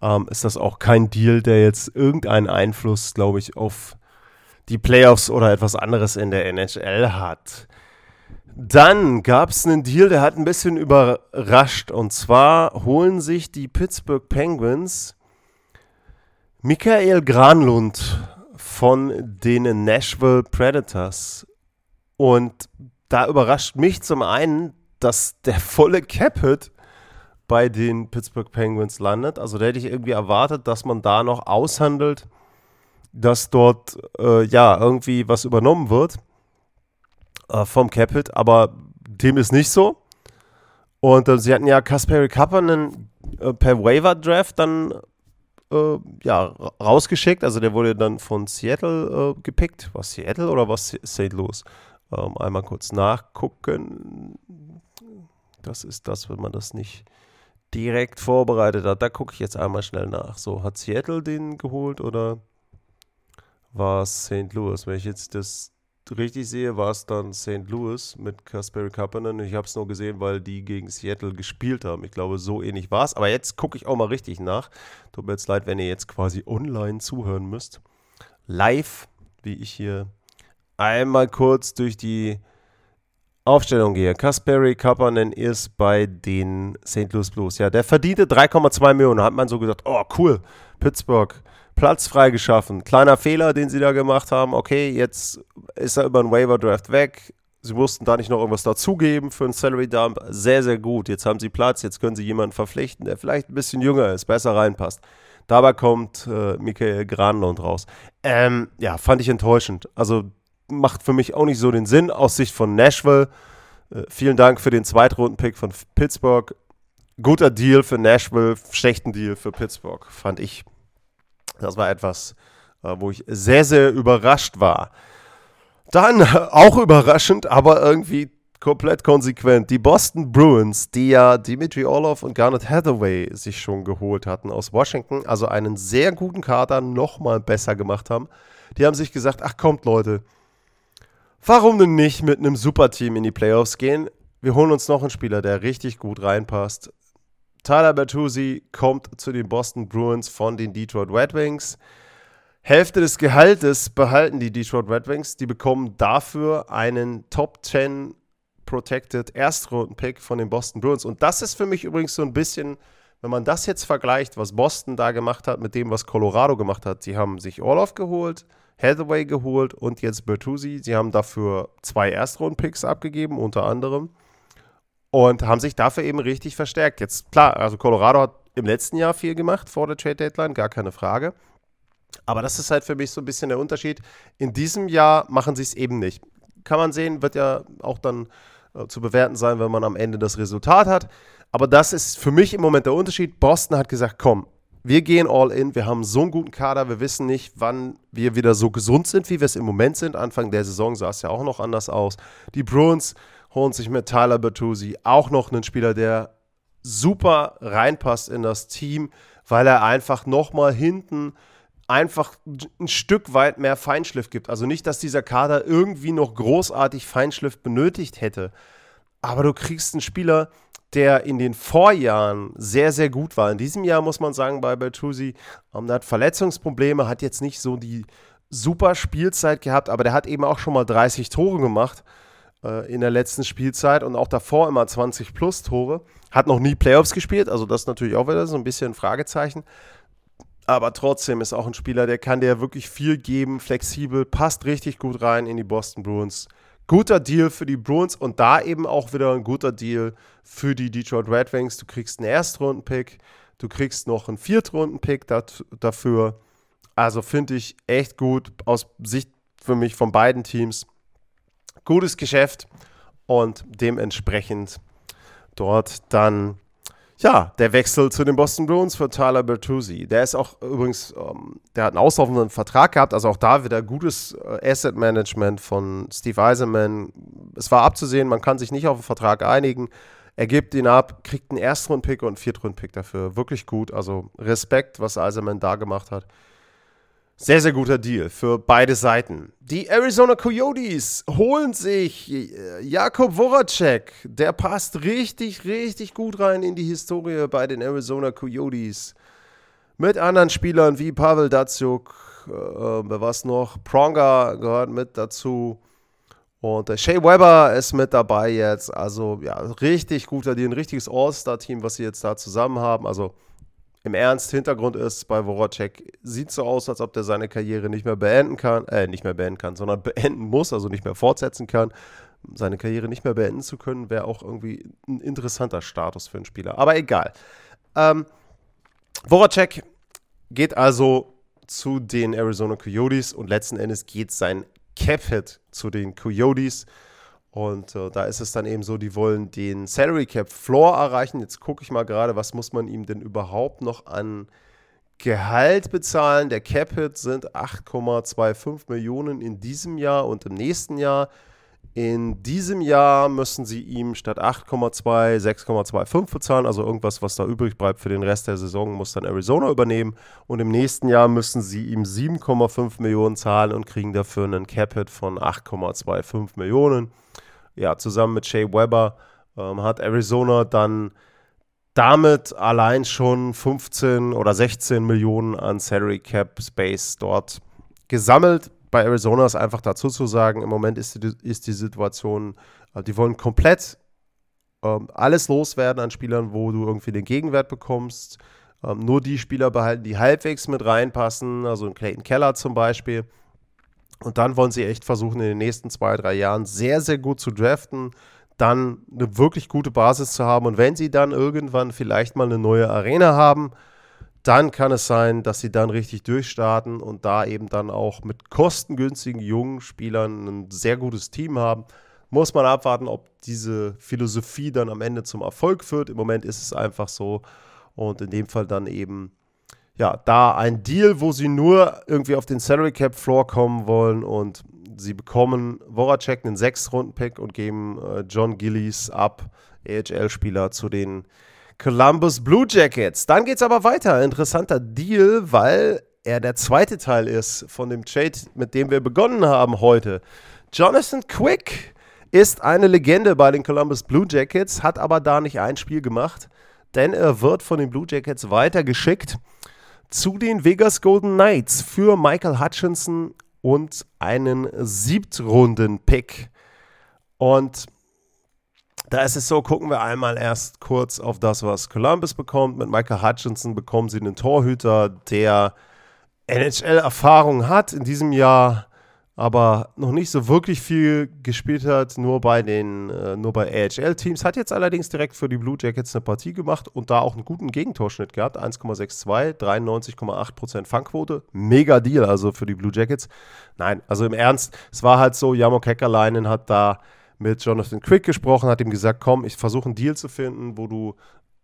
ähm, ist das auch kein Deal, der jetzt irgendeinen Einfluss, glaube ich, auf die Playoffs oder etwas anderes in der NHL hat. Dann gab es einen Deal, der hat ein bisschen überrascht. Und zwar holen sich die Pittsburgh Penguins Michael Granlund von den Nashville Predators. Und da überrascht mich zum einen, dass der volle Cap-Hit bei den Pittsburgh Penguins landet. Also da hätte ich irgendwie erwartet, dass man da noch aushandelt, dass dort äh, ja irgendwie was übernommen wird äh, vom Capit, aber dem ist nicht so. Und äh, sie hatten ja Kasperi Kapanen äh, per Waiver Draft dann äh, ja, rausgeschickt. Also der wurde dann von Seattle äh, gepickt. Was Seattle oder was St. Louis? Ähm, einmal kurz nachgucken. Das ist das, wenn man das nicht direkt vorbereitet hat. Da gucke ich jetzt einmal schnell nach. So, hat Seattle den geholt oder war es St. Louis? Wenn ich jetzt das richtig sehe, war es dann St. Louis mit Kasperi Kapanen. Ich habe es nur gesehen, weil die gegen Seattle gespielt haben. Ich glaube, so ähnlich war es. Aber jetzt gucke ich auch mal richtig nach. Tut mir jetzt leid, wenn ihr jetzt quasi online zuhören müsst. Live, wie ich hier einmal kurz durch die Aufstellung gehe. Kasperi Kapanen ist bei den St. Louis Blues. Ja, der verdiente 3,2 Millionen. Hat man so gesagt, oh cool, Pittsburgh Platz freigeschaffen. Kleiner Fehler, den sie da gemacht haben. Okay, jetzt ist er über den Waiver Draft weg. Sie mussten da nicht noch irgendwas dazugeben für einen Salary Dump. Sehr, sehr gut. Jetzt haben sie Platz. Jetzt können sie jemanden verpflichten, der vielleicht ein bisschen jünger ist, besser reinpasst. Dabei kommt äh, Michael Granlund raus. Ähm, ja, fand ich enttäuschend. Also macht für mich auch nicht so den Sinn aus Sicht von Nashville. Äh, vielen Dank für den Zweitrunden-Pick von Pittsburgh. Guter Deal für Nashville, schlechten Deal für Pittsburgh, fand ich. Das war etwas, äh, wo ich sehr, sehr überrascht war. Dann auch überraschend, aber irgendwie komplett konsequent. Die Boston Bruins, die ja Dimitri Orlov und Garnet Hathaway sich schon geholt hatten aus Washington, also einen sehr guten Kader nochmal besser gemacht haben. Die haben sich gesagt, ach kommt Leute, warum denn nicht mit einem Superteam in die Playoffs gehen? Wir holen uns noch einen Spieler, der richtig gut reinpasst. Tyler Bertuzzi kommt zu den Boston Bruins von den Detroit Red Wings. Hälfte des Gehaltes behalten die Detroit Red Wings. Die bekommen dafür einen Top 10 Protected Erstrunden-Pick von den Boston Bruins. Und das ist für mich übrigens so ein bisschen, wenn man das jetzt vergleicht, was Boston da gemacht hat mit dem, was Colorado gemacht hat. Sie haben sich Orloff geholt, Hathaway geholt und jetzt Bertuzzi. Sie haben dafür zwei Erstrunden-Picks abgegeben, unter anderem und haben sich dafür eben richtig verstärkt. Jetzt, klar, also Colorado hat im letzten Jahr viel gemacht vor der Trade Deadline, gar keine Frage. Aber das ist halt für mich so ein bisschen der Unterschied. In diesem Jahr machen sie es eben nicht. Kann man sehen, wird ja auch dann äh, zu bewerten sein, wenn man am Ende das Resultat hat. Aber das ist für mich im Moment der Unterschied. Boston hat gesagt, komm, wir gehen all in, wir haben so einen guten Kader, wir wissen nicht, wann wir wieder so gesund sind, wie wir es im Moment sind. Anfang der Saison sah es ja auch noch anders aus. Die Bruins holen sich mit Tyler Bertuzzi auch noch einen Spieler, der super reinpasst in das Team, weil er einfach nochmal hinten einfach ein Stück weit mehr Feinschliff gibt. Also nicht, dass dieser Kader irgendwie noch großartig Feinschliff benötigt hätte, aber du kriegst einen Spieler, der in den Vorjahren sehr, sehr gut war. In diesem Jahr muss man sagen, bei Bertuzzi, ähm, hat Verletzungsprobleme, hat jetzt nicht so die super Spielzeit gehabt, aber der hat eben auch schon mal 30 Tore gemacht äh, in der letzten Spielzeit und auch davor immer 20 plus Tore. Hat noch nie Playoffs gespielt, also das natürlich auch wieder so ein bisschen ein Fragezeichen. Aber trotzdem ist auch ein Spieler, der kann dir wirklich viel geben, flexibel, passt richtig gut rein in die Boston Bruins. Guter Deal für die Bruins und da eben auch wieder ein guter Deal für die Detroit Red Wings. Du kriegst einen Erstrunden-Pick, du kriegst noch einen Viertrunden-Pick dafür. Also finde ich echt gut aus Sicht für mich von beiden Teams. Gutes Geschäft und dementsprechend dort dann ja, der Wechsel zu den Boston Bruins für Tyler Bertuzzi. Der ist auch übrigens, ähm, der hat einen auslaufenden Vertrag gehabt, also auch da wieder gutes äh, Asset Management von Steve Eisenman. Es war abzusehen, man kann sich nicht auf einen Vertrag einigen. Er gibt ihn ab, kriegt einen Erstrunden-Pick und einen Viertrunden-Pick dafür. Wirklich gut. Also Respekt, was Eisenman da gemacht hat. Sehr, sehr guter Deal für beide Seiten. Die Arizona Coyotes holen sich äh, Jakob Voracek. Der passt richtig, richtig gut rein in die Historie bei den Arizona Coyotes. Mit anderen Spielern wie Pavel Datsuk, äh, was noch? Pronga gehört mit dazu. Und der Shea Weber ist mit dabei jetzt. Also, ja, richtig guter Deal. Ein richtiges All-Star-Team, was sie jetzt da zusammen haben. Also, im Ernst, Hintergrund ist bei Voracek, sieht so aus, als ob der seine Karriere nicht mehr beenden kann, äh, nicht mehr beenden kann, sondern beenden muss, also nicht mehr fortsetzen kann. Seine Karriere nicht mehr beenden zu können, wäre auch irgendwie ein interessanter Status für einen Spieler. Aber egal. Ähm, Voracek geht also zu den Arizona Coyotes und letzten Endes geht sein Cap-Hit zu den Coyotes. Und äh, da ist es dann eben so, die wollen den Salary Cap Floor erreichen. Jetzt gucke ich mal gerade, was muss man ihm denn überhaupt noch an Gehalt bezahlen? Der Cap Hit sind 8,25 Millionen in diesem Jahr und im nächsten Jahr. In diesem Jahr müssen sie ihm statt 8,2 6,25 bezahlen, also irgendwas, was da übrig bleibt für den Rest der Saison, muss dann Arizona übernehmen. Und im nächsten Jahr müssen sie ihm 7,5 Millionen zahlen und kriegen dafür einen Cap-Hit von 8,25 Millionen ja, zusammen mit Shea Weber ähm, hat Arizona dann damit allein schon 15 oder 16 Millionen an Salary Cap Space dort gesammelt. Bei Arizona ist einfach dazu zu sagen, im Moment ist die, ist die Situation, äh, die wollen komplett ähm, alles loswerden an Spielern, wo du irgendwie den Gegenwert bekommst. Ähm, nur die Spieler behalten, die halbwegs mit reinpassen, also Clayton Keller zum Beispiel. Und dann wollen sie echt versuchen, in den nächsten zwei, drei Jahren sehr, sehr gut zu draften, dann eine wirklich gute Basis zu haben. Und wenn sie dann irgendwann vielleicht mal eine neue Arena haben, dann kann es sein, dass sie dann richtig durchstarten und da eben dann auch mit kostengünstigen jungen Spielern ein sehr gutes Team haben. Muss man abwarten, ob diese Philosophie dann am Ende zum Erfolg führt. Im Moment ist es einfach so. Und in dem Fall dann eben ja, da ein Deal, wo sie nur irgendwie auf den Salary Cap Floor kommen wollen und sie bekommen Voracek einen Sechs-Runden-Pick und geben äh, John Gillies ab, AHL-Spieler, zu den Columbus Blue Jackets. Dann geht es aber weiter. Interessanter Deal, weil er der zweite Teil ist von dem Trade, mit dem wir begonnen haben heute. Jonathan Quick ist eine Legende bei den Columbus Blue Jackets, hat aber da nicht ein Spiel gemacht, denn er wird von den Blue Jackets weitergeschickt zu den Vegas Golden Knights für Michael Hutchinson und einen Siebtrunden-Pick. Und da ist es so, gucken wir einmal erst kurz auf das, was Columbus bekommt. Mit Michael Hutchinson bekommen sie einen Torhüter, der NHL-Erfahrung hat. In diesem Jahr aber noch nicht so wirklich viel gespielt hat, nur bei den, äh, nur bei AHL-Teams. Hat jetzt allerdings direkt für die Blue Jackets eine Partie gemacht und da auch einen guten Gegentorschnitt gehabt. 1,62, 93,8% Fangquote. Mega Deal also für die Blue Jackets. Nein, also im Ernst, es war halt so, Jamo Kekkerleinen hat da mit Jonathan Quick gesprochen, hat ihm gesagt, komm, ich versuche einen Deal zu finden, wo du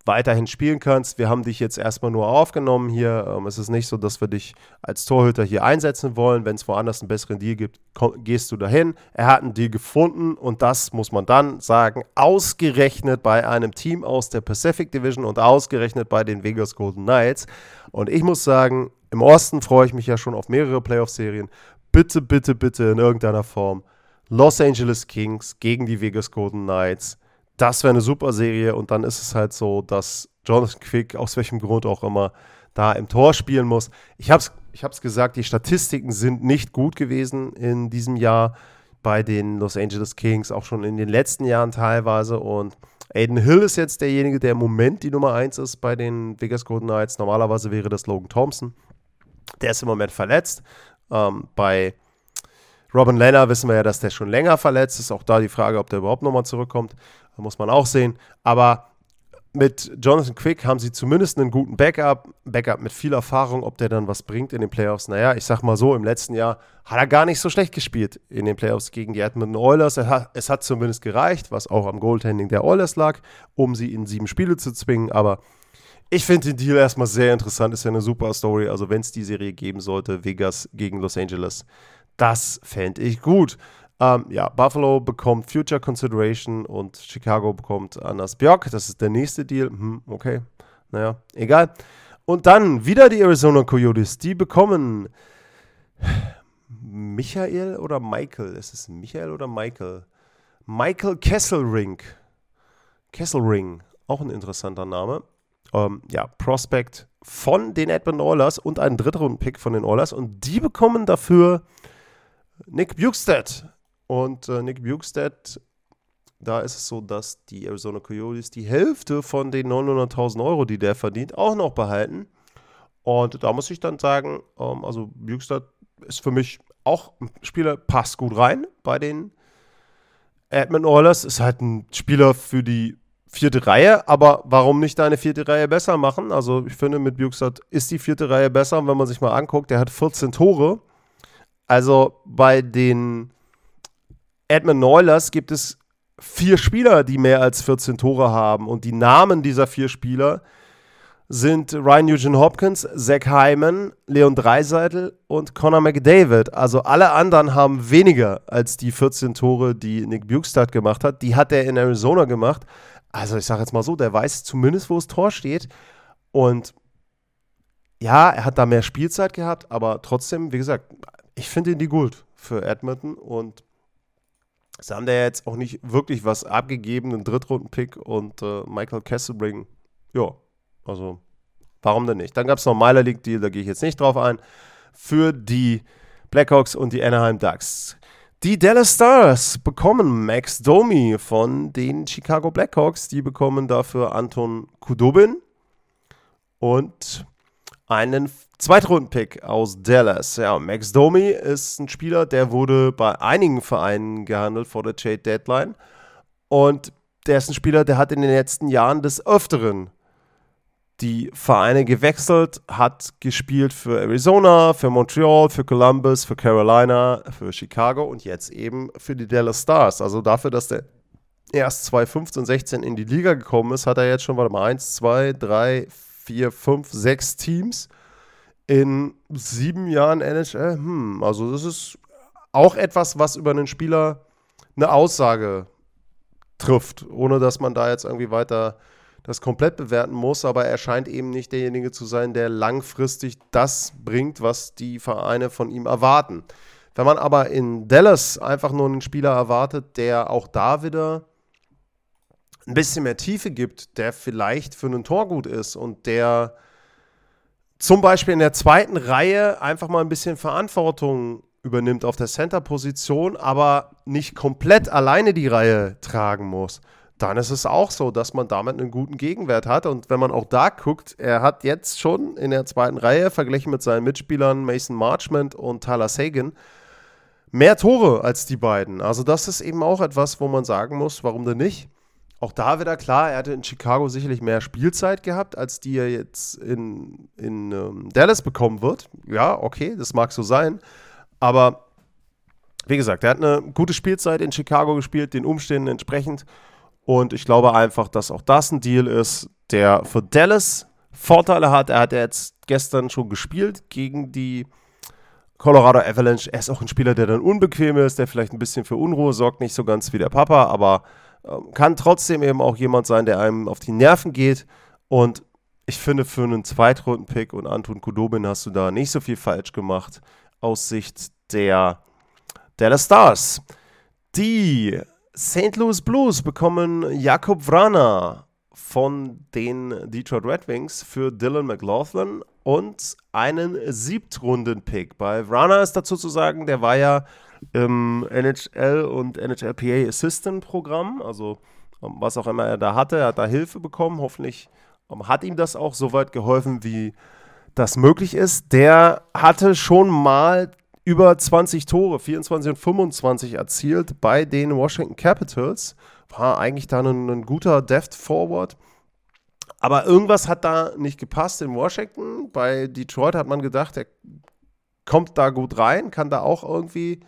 weiterhin spielen kannst. Wir haben dich jetzt erstmal nur aufgenommen hier. Ähm, es ist nicht so, dass wir dich als Torhüter hier einsetzen wollen. Wenn es woanders einen besseren Deal gibt, gehst du dahin. Er hat einen Deal gefunden und das muss man dann sagen, ausgerechnet bei einem Team aus der Pacific Division und ausgerechnet bei den Vegas Golden Knights. Und ich muss sagen, im Osten freue ich mich ja schon auf mehrere Playoff-Serien. Bitte, bitte, bitte in irgendeiner Form. Los Angeles Kings gegen die Vegas Golden Knights das wäre eine super Serie und dann ist es halt so, dass Jonathan Quick, aus welchem Grund auch immer, da im Tor spielen muss. Ich habe es ich hab's gesagt, die Statistiken sind nicht gut gewesen in diesem Jahr bei den Los Angeles Kings, auch schon in den letzten Jahren teilweise. Und Aiden Hill ist jetzt derjenige, der im Moment die Nummer 1 ist bei den Vegas Golden Knights. Normalerweise wäre das Logan Thompson. Der ist im Moment verletzt. Ähm, bei Robin Lehner wissen wir ja, dass der schon länger verletzt ist. Auch da die Frage, ob der überhaupt nochmal zurückkommt, muss man auch sehen. Aber mit Jonathan Quick haben sie zumindest einen guten Backup, Backup mit viel Erfahrung, ob der dann was bringt in den Playoffs. Naja, ich sag mal so, im letzten Jahr hat er gar nicht so schlecht gespielt in den Playoffs gegen die Edmonton Oilers. Hat, es hat zumindest gereicht, was auch am Goaltending der Oilers lag, um sie in sieben Spiele zu zwingen. Aber ich finde den Deal erstmal sehr interessant, ist ja eine super Story. Also wenn es die Serie geben sollte, Vegas gegen Los Angeles, das fände ich gut. Ähm, ja, Buffalo bekommt Future Consideration und Chicago bekommt Anders Björk. Das ist der nächste Deal. Hm, okay, naja, egal. Und dann wieder die Arizona Coyotes. Die bekommen Michael oder Michael? Ist es Michael oder Michael? Michael Kesselring. Kesselring, auch ein interessanter Name. Ähm, ja, Prospect von den Edmund Oilers und einen Drittrunden-Pick von den Oilers. Und die bekommen dafür Nick Bukestad. Und äh, Nick Bukestad, da ist es so, dass die Arizona Coyotes die Hälfte von den 900.000 Euro, die der verdient, auch noch behalten. Und da muss ich dann sagen, ähm, also Bukestad ist für mich auch ein Spieler, passt gut rein bei den Edmund Oilers. Ist halt ein Spieler für die vierte Reihe, aber warum nicht deine vierte Reihe besser machen? Also ich finde, mit Bukestad ist die vierte Reihe besser. wenn man sich mal anguckt, der hat 14 Tore. Also bei den Edmund Neulers gibt es vier Spieler, die mehr als 14 Tore haben. Und die Namen dieser vier Spieler sind Ryan Eugene Hopkins, Zach Hyman, Leon Dreiseitel und Connor McDavid. Also alle anderen haben weniger als die 14 Tore, die Nick Bukestad gemacht hat. Die hat er in Arizona gemacht. Also ich sage jetzt mal so, der weiß zumindest, wo das Tor steht. Und ja, er hat da mehr Spielzeit gehabt, aber trotzdem, wie gesagt, ich finde ihn die gut für Edmonton und Sie haben da jetzt auch nicht wirklich was abgegeben, einen Drittrunden-Pick und äh, Michael Kesselring. Ja, also warum denn nicht? Dann gab es noch Minor League Deal, da gehe ich jetzt nicht drauf ein, für die Blackhawks und die Anaheim Ducks. Die Dallas Stars bekommen Max Domi von den Chicago Blackhawks. Die bekommen dafür Anton Kudobin und einen Zweitrunden-Pick aus Dallas. Ja, Max Domi ist ein Spieler, der wurde bei einigen Vereinen gehandelt vor der Trade Deadline. Und der ist ein Spieler, der hat in den letzten Jahren des Öfteren die Vereine gewechselt, hat gespielt für Arizona, für Montreal, für Columbus, für Carolina, für Chicago und jetzt eben für die Dallas Stars. Also dafür, dass der erst 2015, 16 in die Liga gekommen ist, hat er jetzt schon, warte mal, 1, 2, 3, 4, 5, 6 Teams in sieben Jahren NHL. Hm, also das ist auch etwas, was über einen Spieler eine Aussage trifft, ohne dass man da jetzt irgendwie weiter das komplett bewerten muss, aber er scheint eben nicht derjenige zu sein, der langfristig das bringt, was die Vereine von ihm erwarten. Wenn man aber in Dallas einfach nur einen Spieler erwartet, der auch da wieder ein bisschen mehr Tiefe gibt, der vielleicht für einen Tor gut ist und der zum Beispiel in der zweiten Reihe einfach mal ein bisschen Verantwortung übernimmt auf der Center-Position, aber nicht komplett alleine die Reihe tragen muss, dann ist es auch so, dass man damit einen guten Gegenwert hat. Und wenn man auch da guckt, er hat jetzt schon in der zweiten Reihe, verglichen mit seinen Mitspielern Mason Marchment und Tyler Sagan, mehr Tore als die beiden. Also das ist eben auch etwas, wo man sagen muss, warum denn nicht? Auch da wieder klar, er hatte in Chicago sicherlich mehr Spielzeit gehabt, als die er jetzt in, in ähm, Dallas bekommen wird. Ja, okay, das mag so sein. Aber wie gesagt, er hat eine gute Spielzeit in Chicago gespielt, den Umständen entsprechend. Und ich glaube einfach, dass auch das ein Deal ist, der für Dallas Vorteile hat. Er hat jetzt gestern schon gespielt gegen die Colorado Avalanche. Er ist auch ein Spieler, der dann unbequem ist, der vielleicht ein bisschen für Unruhe sorgt, nicht so ganz wie der Papa, aber kann trotzdem eben auch jemand sein, der einem auf die Nerven geht. Und ich finde, für einen Zweitrunden-Pick und Anton Kudobin hast du da nicht so viel falsch gemacht aus Sicht der Dallas Stars. Die St. Louis Blues bekommen Jakob Vrana von den Detroit Red Wings für Dylan McLaughlin und einen Siebtrunden-Pick. Bei Vrana ist dazu zu sagen, der war ja im NHL und NHLPA Assistant Programm, also ähm, was auch immer er da hatte, er hat da Hilfe bekommen. Hoffentlich ähm, hat ihm das auch so weit geholfen, wie das möglich ist. Der hatte schon mal über 20 Tore, 24 und 25 erzielt bei den Washington Capitals. War eigentlich da ein, ein guter Deft Forward. Aber irgendwas hat da nicht gepasst in Washington. Bei Detroit hat man gedacht, er kommt da gut rein, kann da auch irgendwie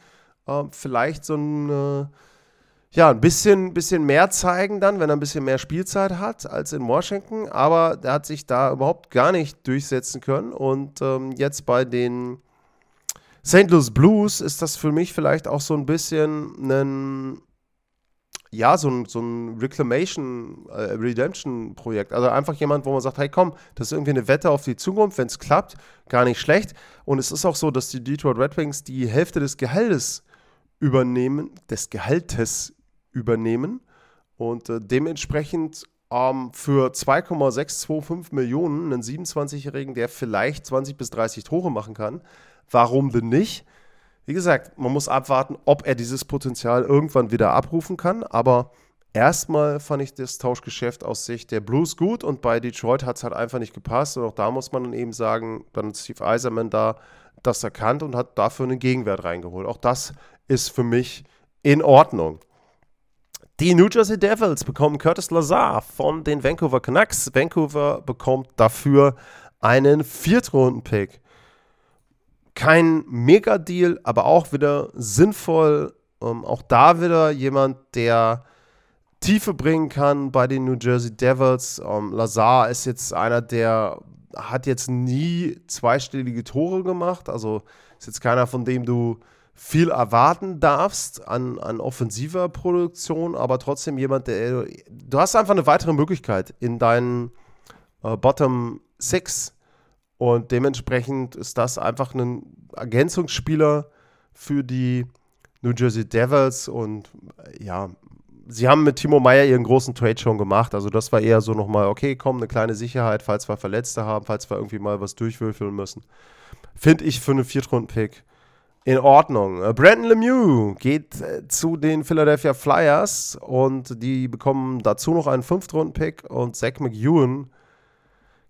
äh, vielleicht so ein, äh, ja, ein bisschen, bisschen mehr zeigen dann, wenn er ein bisschen mehr Spielzeit hat als in Washington. Aber er hat sich da überhaupt gar nicht durchsetzen können. Und ähm, jetzt bei den St. Louis Blues ist das für mich vielleicht auch so ein bisschen ein, ja, so ein, so ein Reclamation, äh, Redemption-Projekt. Also einfach jemand, wo man sagt, hey komm, das ist irgendwie eine Wette auf die Zukunft, wenn es klappt, gar nicht schlecht. Und es ist auch so, dass die Detroit Red Wings die Hälfte des Gehaltes übernehmen, des Gehaltes übernehmen und äh, dementsprechend ähm, für 2,625 Millionen einen 27-Jährigen, der vielleicht 20 bis 30 Tore machen kann, Warum denn nicht? Wie gesagt, man muss abwarten, ob er dieses Potenzial irgendwann wieder abrufen kann. Aber erstmal fand ich das Tauschgeschäft aus Sicht der Blues gut und bei Detroit hat es halt einfach nicht gepasst. Und auch da muss man dann eben sagen, dann hat Steve Eiserman da das erkannt und hat dafür einen Gegenwert reingeholt. Auch das ist für mich in Ordnung. Die New Jersey Devils bekommen Curtis Lazar von den Vancouver Canucks. Vancouver bekommt dafür einen Viertrunden-Pick kein Mega-Deal, aber auch wieder sinnvoll. Ähm, auch da wieder jemand, der Tiefe bringen kann bei den New Jersey Devils. Ähm, Lazar ist jetzt einer, der hat jetzt nie zweistellige Tore gemacht. Also ist jetzt keiner, von dem du viel erwarten darfst an, an offensiver Produktion, aber trotzdem jemand, der. Du hast einfach eine weitere Möglichkeit in deinen äh, Bottom Six und dementsprechend ist das einfach ein Ergänzungsspieler für die New Jersey Devils. Und ja, sie haben mit Timo Meyer ihren großen Trade schon gemacht. Also das war eher so nochmal, okay, komm, eine kleine Sicherheit, falls wir Verletzte haben, falls wir irgendwie mal was durchwürfeln müssen. Finde ich für einen Viertrunden-Pick in Ordnung. Äh, Brandon Lemieux geht äh, zu den Philadelphia Flyers und die bekommen dazu noch einen Fünftrunden-Pick und Zach McEwen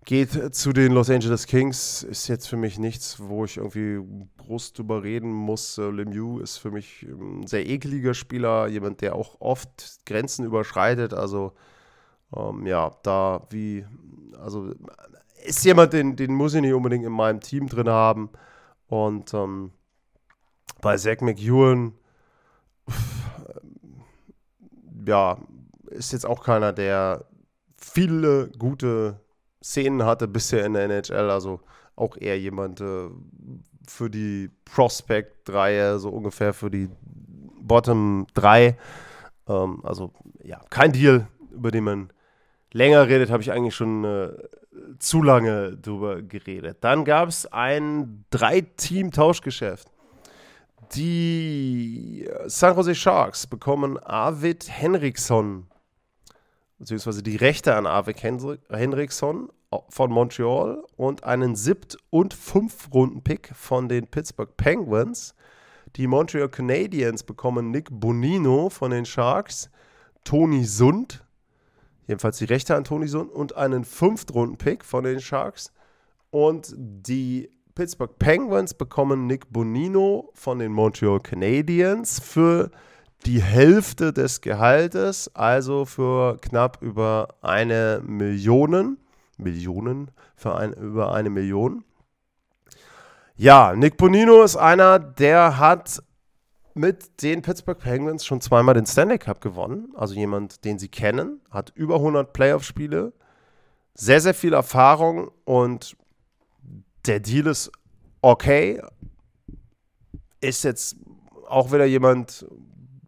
geht zu den Los Angeles Kings. Ist jetzt für mich nichts, wo ich irgendwie groß drüber reden muss. Äh, Lemieux ist für mich ein sehr ekeliger Spieler, jemand, der auch oft Grenzen überschreitet. Also, ähm, ja, da wie, also ist jemand, den, den muss ich nicht unbedingt in meinem Team drin haben. Und ähm, bei Zach McEwen, ja, ist jetzt auch keiner, der viele gute Szenen hatte bisher in der NHL. Also auch eher jemand äh, für die Prospect-Reihe, so ungefähr für die Bottom 3. Ähm, also ja, kein Deal, über den man länger redet, habe ich eigentlich schon äh, zu lange drüber geredet. Dann gab es ein Drei-Team-Tauschgeschäft. Die San Jose Sharks bekommen Arvid Henriksson, beziehungsweise die Rechte an Arvid Henriksson von Montreal und einen Siebt- und Fünf-Runden-Pick von den Pittsburgh Penguins. Die Montreal Canadiens bekommen Nick Bonino von den Sharks, Tony Sund, jedenfalls die Rechte an Tony Sund, und einen Fünftrunden-Pick von den Sharks. Und die Pittsburgh Penguins bekommen Nick Bonino von den Montreal Canadiens für die Hälfte des Gehaltes, also für knapp über eine Million. Millionen für ein, über eine Million. Ja, Nick Bonino ist einer, der hat mit den Pittsburgh Penguins schon zweimal den Stanley Cup gewonnen. Also jemand, den sie kennen, hat über 100 Playoff-Spiele, sehr, sehr viel Erfahrung und der Deal ist okay. Ist jetzt auch wieder jemand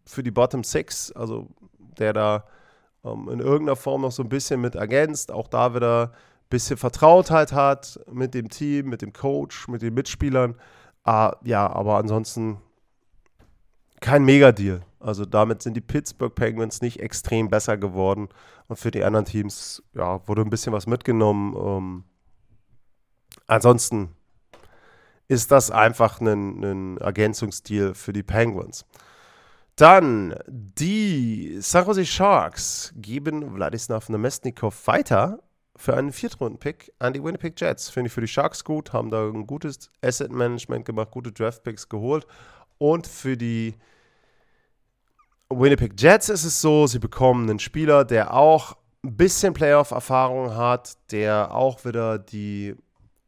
für die Bottom Six, also der da ähm, in irgendeiner Form noch so ein bisschen mit ergänzt. Auch da wieder ein bisschen Vertrautheit hat mit dem Team, mit dem Coach, mit den Mitspielern. Ah, ja, aber ansonsten kein Mega-Deal. Also damit sind die Pittsburgh Penguins nicht extrem besser geworden. Und für die anderen Teams, ja, wurde ein bisschen was mitgenommen. Ähm, ansonsten ist das einfach ein, ein Ergänzungsstil für die Penguins. Dann die San Jose Sharks geben Vladislav Nemestnikov weiter für einen Viertrunden-Pick an die Winnipeg Jets. Finde ich für die Sharks gut, haben da ein gutes Asset-Management gemacht, gute Draft-Picks geholt. Und für die Winnipeg Jets ist es so, sie bekommen einen Spieler, der auch ein bisschen Playoff-Erfahrung hat, der auch wieder die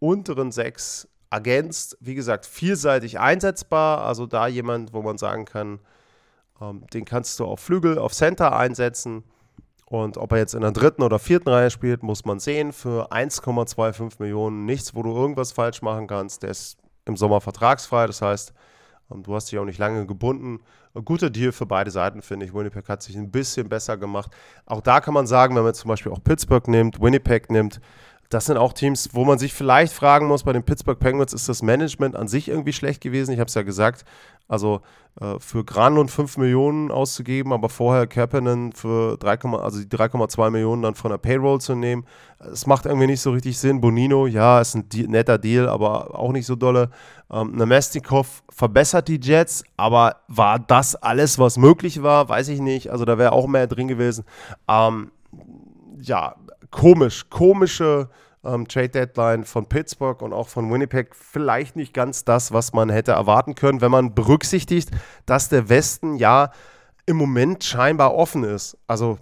unteren sechs ergänzt. Wie gesagt, vielseitig einsetzbar. Also da jemand, wo man sagen kann, ähm, den kannst du auf Flügel, auf Center einsetzen. Und ob er jetzt in der dritten oder vierten Reihe spielt, muss man sehen. Für 1,25 Millionen nichts, wo du irgendwas falsch machen kannst. Der ist im Sommer vertragsfrei. Das heißt, ähm, du hast dich auch nicht lange gebunden. Ein guter Deal für beide Seiten, finde ich. Winnipeg hat sich ein bisschen besser gemacht. Auch da kann man sagen, wenn man zum Beispiel auch Pittsburgh nimmt, Winnipeg nimmt, das sind auch Teams, wo man sich vielleicht fragen muss, bei den Pittsburgh Penguins ist das Management an sich irgendwie schlecht gewesen. Ich habe es ja gesagt, also äh, für Granlund 5 Millionen auszugeben, aber vorher Kapanen für 3, also die 3,2 Millionen dann von der Payroll zu nehmen. Es macht irgendwie nicht so richtig Sinn. Bonino, ja, ist ein netter Deal, aber auch nicht so dolle. Ähm, Namestnikov verbessert die Jets, aber war das alles, was möglich war? Weiß ich nicht. Also da wäre auch mehr drin gewesen. Ähm, ja, komisch, komische ähm, Trade Deadline von Pittsburgh und auch von Winnipeg vielleicht nicht ganz das, was man hätte erwarten können, wenn man berücksichtigt, dass der Westen ja im Moment scheinbar offen ist. Also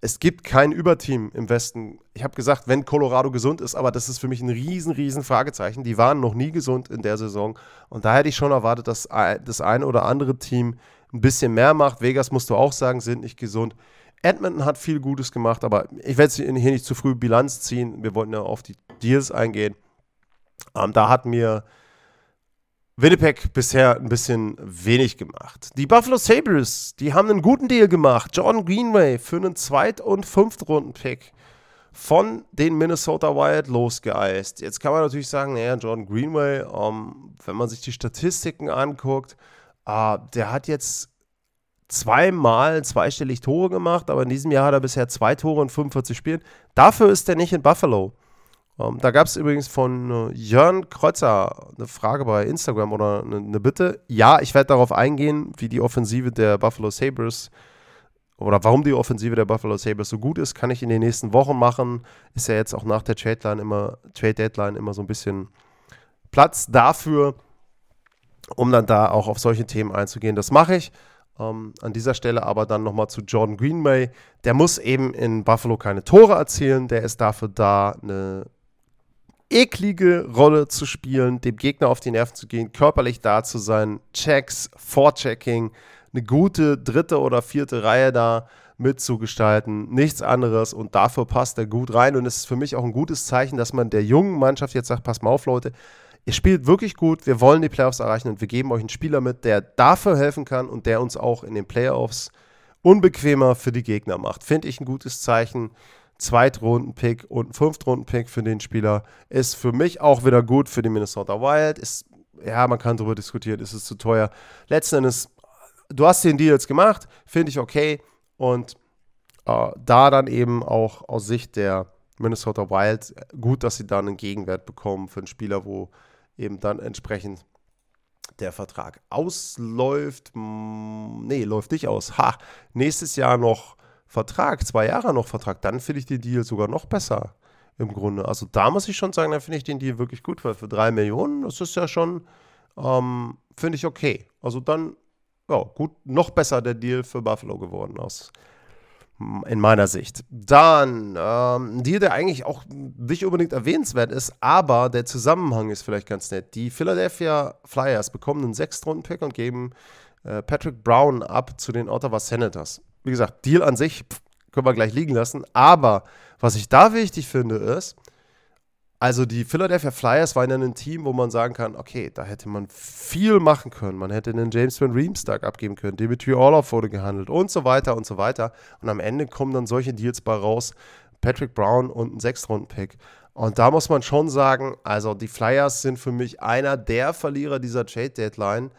es gibt kein Überteam im Westen. Ich habe gesagt, wenn Colorado gesund ist, aber das ist für mich ein riesen, riesen Fragezeichen. Die waren noch nie gesund in der Saison. Und da hätte ich schon erwartet, dass das eine oder andere Team ein bisschen mehr macht. Vegas musst du auch sagen, sind nicht gesund. Edmonton hat viel Gutes gemacht, aber ich werde hier nicht zu früh Bilanz ziehen. Wir wollten ja auf die Deals eingehen. Ähm, da hat mir Winnipeg bisher ein bisschen wenig gemacht. Die Buffalo Sabres, die haben einen guten Deal gemacht. John Greenway für einen Zweit- und Fünftrunden-Pick von den Minnesota Wild losgeeist. Jetzt kann man natürlich sagen, naja, John Greenway, ähm, wenn man sich die Statistiken anguckt, äh, der hat jetzt zweimal zweistellig Tore gemacht, aber in diesem Jahr hat er bisher zwei Tore in 45 Spielen. Dafür ist er nicht in Buffalo. Ähm, da gab es übrigens von äh, Jörn Kreuzer eine Frage bei Instagram oder eine, eine Bitte. Ja, ich werde darauf eingehen, wie die Offensive der Buffalo Sabres oder warum die Offensive der Buffalo Sabres so gut ist, kann ich in den nächsten Wochen machen. Ist ja jetzt auch nach der Trade Deadline immer, Trade Deadline immer so ein bisschen Platz dafür, um dann da auch auf solche Themen einzugehen. Das mache ich. Ähm, an dieser Stelle aber dann nochmal zu Jordan Greenway. Der muss eben in Buffalo keine Tore erzielen. Der ist dafür da, eine eklige Rolle zu spielen, dem Gegner auf die Nerven zu gehen, körperlich da zu sein, Checks, Vorchecking, eine gute dritte oder vierte Reihe da mitzugestalten, nichts anderes und dafür passt er gut rein und es ist für mich auch ein gutes Zeichen, dass man der jungen Mannschaft jetzt sagt, pass mal auf Leute, ihr spielt wirklich gut, wir wollen die Playoffs erreichen und wir geben euch einen Spieler mit, der dafür helfen kann und der uns auch in den Playoffs unbequemer für die Gegner macht. Finde ich ein gutes Zeichen. Zweitrunden-Pick und ein Fünftrunden-Pick für den Spieler ist für mich auch wieder gut für die Minnesota Wild. Ist, ja, man kann darüber diskutieren, ist es zu teuer. Letzten Endes, du hast den Deal jetzt gemacht, finde ich okay. Und äh, da dann eben auch aus Sicht der Minnesota Wild gut, dass sie dann einen Gegenwert bekommen für einen Spieler, wo eben dann entsprechend der Vertrag ausläuft. Nee, läuft nicht aus. Ha, nächstes Jahr noch Vertrag, zwei Jahre noch Vertrag. Dann finde ich den Deal sogar noch besser im Grunde. Also da muss ich schon sagen, da finde ich den Deal wirklich gut, weil für drei Millionen, das ist ja schon, ähm, finde ich okay. Also dann, ja, gut, noch besser der Deal für Buffalo geworden aus in meiner Sicht. Dann ähm, Deal, der eigentlich auch nicht unbedingt erwähnenswert ist, aber der Zusammenhang ist vielleicht ganz nett. Die Philadelphia Flyers bekommen einen Sechstrunden-Pick und geben äh, Patrick Brown ab zu den Ottawa Senators. Wie gesagt, Deal an sich pff, können wir gleich liegen lassen, aber was ich da wichtig finde ist, also die Philadelphia Flyers waren dann ein Team, wo man sagen kann, okay, da hätte man viel machen können. Man hätte einen James Van Riemstark abgeben können, Dimitri Orlov wurde gehandelt und so weiter und so weiter. Und am Ende kommen dann solche Deals bei raus, Patrick Brown und ein Sechstrunden-Pick. Und da muss man schon sagen, also die Flyers sind für mich einer der Verlierer dieser Trade-Deadline.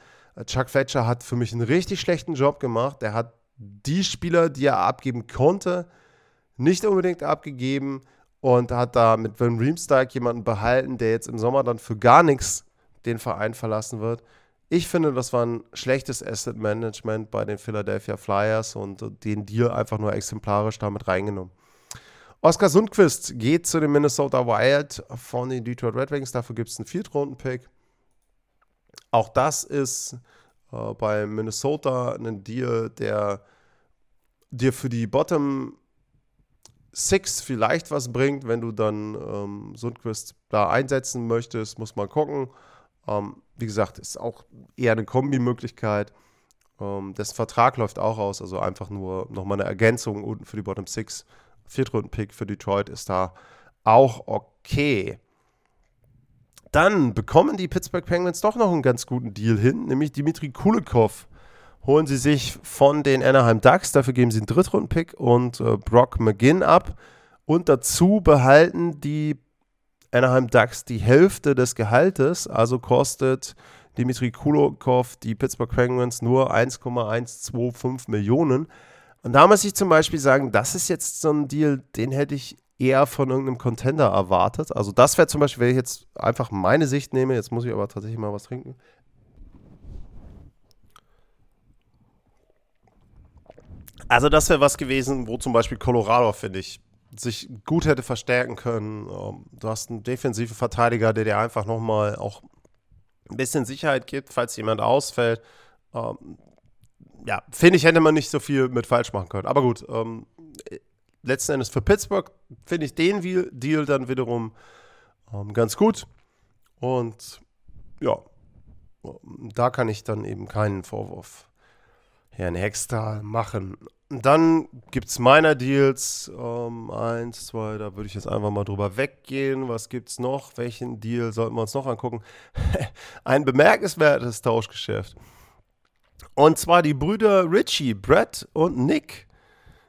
Chuck Fletcher hat für mich einen richtig schlechten Job gemacht. Er hat die Spieler, die er abgeben konnte, nicht unbedingt abgegeben und hat da mit Van Riemsdyk jemanden behalten, der jetzt im Sommer dann für gar nichts den Verein verlassen wird. Ich finde, das war ein schlechtes Asset Management bei den Philadelphia Flyers und den Deal einfach nur exemplarisch damit reingenommen. Oskar Sundquist geht zu den Minnesota Wild von den Detroit Red Wings. Dafür gibt es einen Viertrunden-Pick. Auch das ist äh, bei Minnesota ein Deal, der dir für die Bottom Six vielleicht was bringt, wenn du dann ähm, Sundquist da einsetzen möchtest, muss man gucken. Ähm, wie gesagt, ist auch eher eine Kombi-Möglichkeit. Ähm, dessen Vertrag läuft auch aus, also einfach nur nochmal eine Ergänzung unten für die Bottom Six. Viertrunden-Pick für Detroit ist da auch okay. Dann bekommen die Pittsburgh Penguins doch noch einen ganz guten Deal hin, nämlich Dimitri Kulikov holen sie sich von den Anaheim Ducks, dafür geben sie einen Drittrunden-Pick und äh, Brock McGinn ab. Und dazu behalten die Anaheim Ducks die Hälfte des Gehaltes, also kostet Dimitri Kulikov die Pittsburgh Penguins nur 1,125 Millionen. Und da muss ich zum Beispiel sagen, das ist jetzt so ein Deal, den hätte ich eher von irgendeinem Contender erwartet. Also das wäre zum Beispiel, wenn ich jetzt einfach meine Sicht nehme, jetzt muss ich aber tatsächlich mal was trinken. Also das wäre was gewesen, wo zum Beispiel Colorado, finde ich, sich gut hätte verstärken können. Ähm, du hast einen defensiven Verteidiger, der dir einfach nochmal auch ein bisschen Sicherheit gibt, falls jemand ausfällt. Ähm, ja, finde ich, hätte man nicht so viel mit falsch machen können. Aber gut, ähm, letzten Endes für Pittsburgh finde ich den Deal dann wiederum ganz gut. Und ja, da kann ich dann eben keinen Vorwurf Herrn Hextall machen. Dann gibt es meiner Deals. Ähm, eins, zwei, da würde ich jetzt einfach mal drüber weggehen. Was gibt es noch? Welchen Deal sollten wir uns noch angucken? Ein bemerkenswertes Tauschgeschäft. Und zwar die Brüder Richie, Brett und Nick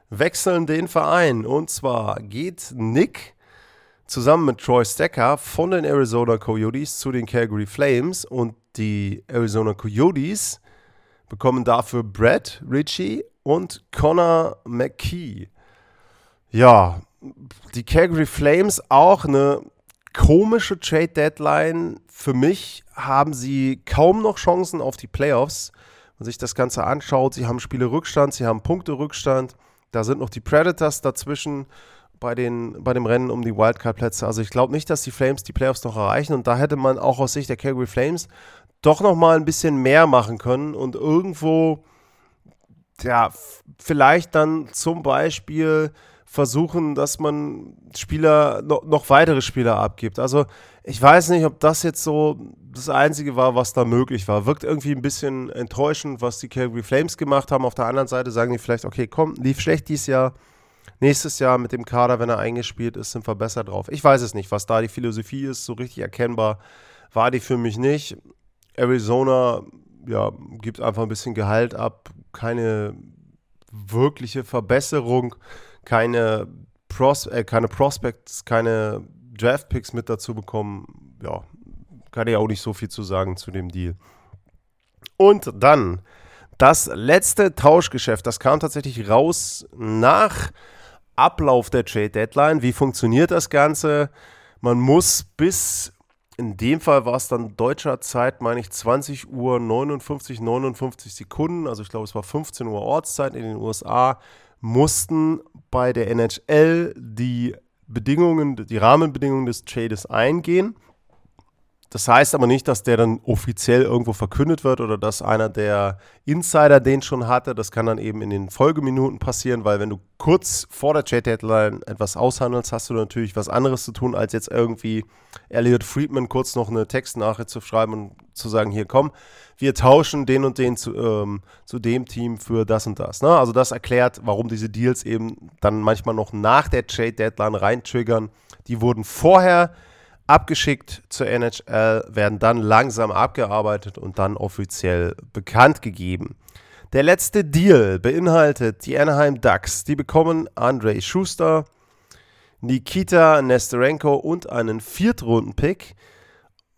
wechseln den Verein. Und zwar geht Nick zusammen mit Troy Stecker von den Arizona Coyotes zu den Calgary Flames und die Arizona Coyotes bekommen dafür Brett Ritchie und Connor McKee. Ja, die Calgary Flames auch eine komische Trade Deadline. Für mich haben sie kaum noch Chancen auf die Playoffs. Wenn man sich das Ganze anschaut, sie haben Spiele Rückstand, sie haben Punkte Rückstand. Da sind noch die Predators dazwischen bei, den, bei dem Rennen um die Wildcard-Plätze. Also ich glaube nicht, dass die Flames die Playoffs noch erreichen. Und da hätte man auch aus Sicht der Calgary Flames doch noch mal ein bisschen mehr machen können und irgendwo, ja, vielleicht dann zum Beispiel versuchen, dass man Spieler, noch, noch weitere Spieler abgibt. Also ich weiß nicht, ob das jetzt so das Einzige war, was da möglich war. Wirkt irgendwie ein bisschen enttäuschend, was die Calgary Flames gemacht haben. Auf der anderen Seite sagen die vielleicht, okay, komm, lief schlecht dieses Jahr. Nächstes Jahr mit dem Kader, wenn er eingespielt ist, sind wir besser drauf. Ich weiß es nicht, was da die Philosophie ist. So richtig erkennbar war die für mich nicht. Arizona ja, gibt einfach ein bisschen Gehalt ab. Keine wirkliche Verbesserung keine, Pros äh, keine Prospects, keine Draftpicks mit dazu bekommen. Ja, kann ich auch nicht so viel zu sagen zu dem Deal. Und dann das letzte Tauschgeschäft, das kam tatsächlich raus nach Ablauf der Trade Deadline. Wie funktioniert das Ganze? Man muss bis, in dem Fall war es dann deutscher Zeit, meine ich, 20 Uhr 59, 59 Sekunden, also ich glaube, es war 15 Uhr Ortszeit in den USA, mussten bei der NHL die Bedingungen, die Rahmenbedingungen des Trades eingehen. Das heißt aber nicht, dass der dann offiziell irgendwo verkündet wird oder dass einer der Insider den schon hatte. Das kann dann eben in den Folgeminuten passieren, weil wenn du kurz vor der Chat Deadline etwas aushandelst, hast du natürlich was anderes zu tun, als jetzt irgendwie Elliot Friedman kurz noch eine Textnachricht zu schreiben und zu sagen, hier komm, wir tauschen den und den zu, ähm, zu dem Team für das und das. Ne? Also das erklärt, warum diese Deals eben dann manchmal noch nach der Trade Deadline reintriggern. Die wurden vorher abgeschickt zur NHL, werden dann langsam abgearbeitet und dann offiziell bekannt gegeben. Der letzte Deal beinhaltet die Anaheim Ducks. Die bekommen Andrei Schuster, Nikita Nesterenko und einen Viertrunden-Pick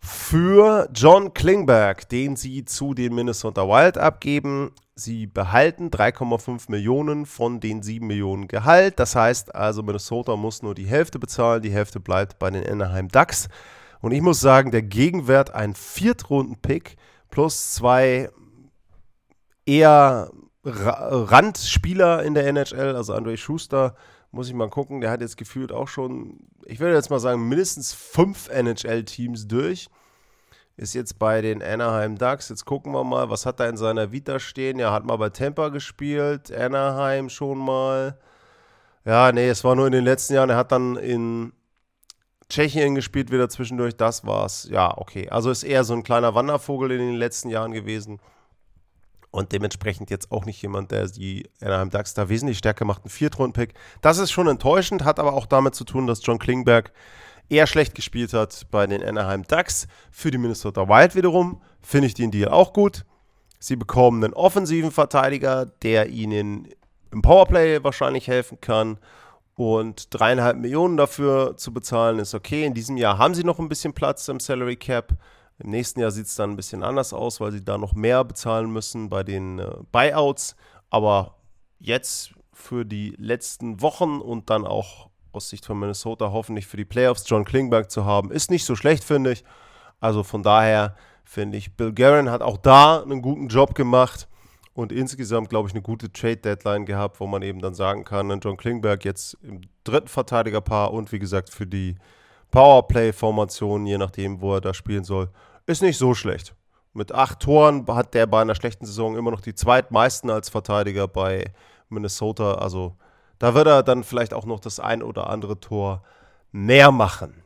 für John Klingberg, den sie zu den Minnesota Wild abgeben. Sie behalten 3,5 Millionen von den 7 Millionen Gehalt. Das heißt also, Minnesota muss nur die Hälfte bezahlen, die Hälfte bleibt bei den Anaheim Ducks. Und ich muss sagen, der Gegenwert ein Viertrunden-Pick plus zwei eher Randspieler in der NHL, also Andre Schuster, muss ich mal gucken, der hat jetzt gefühlt auch schon, ich würde jetzt mal sagen, mindestens fünf NHL-Teams durch. Ist jetzt bei den Anaheim Ducks. Jetzt gucken wir mal, was hat er in seiner Vita stehen? Ja, hat mal bei Tampa gespielt, Anaheim schon mal. Ja, nee, es war nur in den letzten Jahren. Er hat dann in Tschechien gespielt, wieder zwischendurch. Das war's. Ja, okay. Also ist eher so ein kleiner Wandervogel in den letzten Jahren gewesen. Und dementsprechend jetzt auch nicht jemand, der die Anaheim Ducks da wesentlich stärker macht. Ein Viertrunden-Pick. Das ist schon enttäuschend, hat aber auch damit zu tun, dass John Klingberg eher schlecht gespielt hat bei den Anaheim Ducks. Für die Minnesota Wild wiederum finde ich den Deal auch gut. Sie bekommen einen offensiven Verteidiger, der ihnen im Powerplay wahrscheinlich helfen kann. Und dreieinhalb Millionen dafür zu bezahlen ist okay. In diesem Jahr haben sie noch ein bisschen Platz im Salary Cap. Im nächsten Jahr sieht es dann ein bisschen anders aus, weil sie da noch mehr bezahlen müssen bei den äh, Buyouts. Aber jetzt für die letzten Wochen und dann auch aus Sicht von Minnesota hoffentlich für die Playoffs John Klingberg zu haben, ist nicht so schlecht, finde ich. Also von daher finde ich, Bill Guerin hat auch da einen guten Job gemacht und insgesamt, glaube ich, eine gute Trade-Deadline gehabt, wo man eben dann sagen kann, John Klingberg jetzt im dritten Verteidigerpaar und wie gesagt für die Powerplay-Formation, je nachdem, wo er da spielen soll, ist nicht so schlecht. Mit acht Toren hat der bei einer schlechten Saison immer noch die zweitmeisten als Verteidiger bei Minnesota. Also da wird er dann vielleicht auch noch das ein oder andere Tor mehr machen.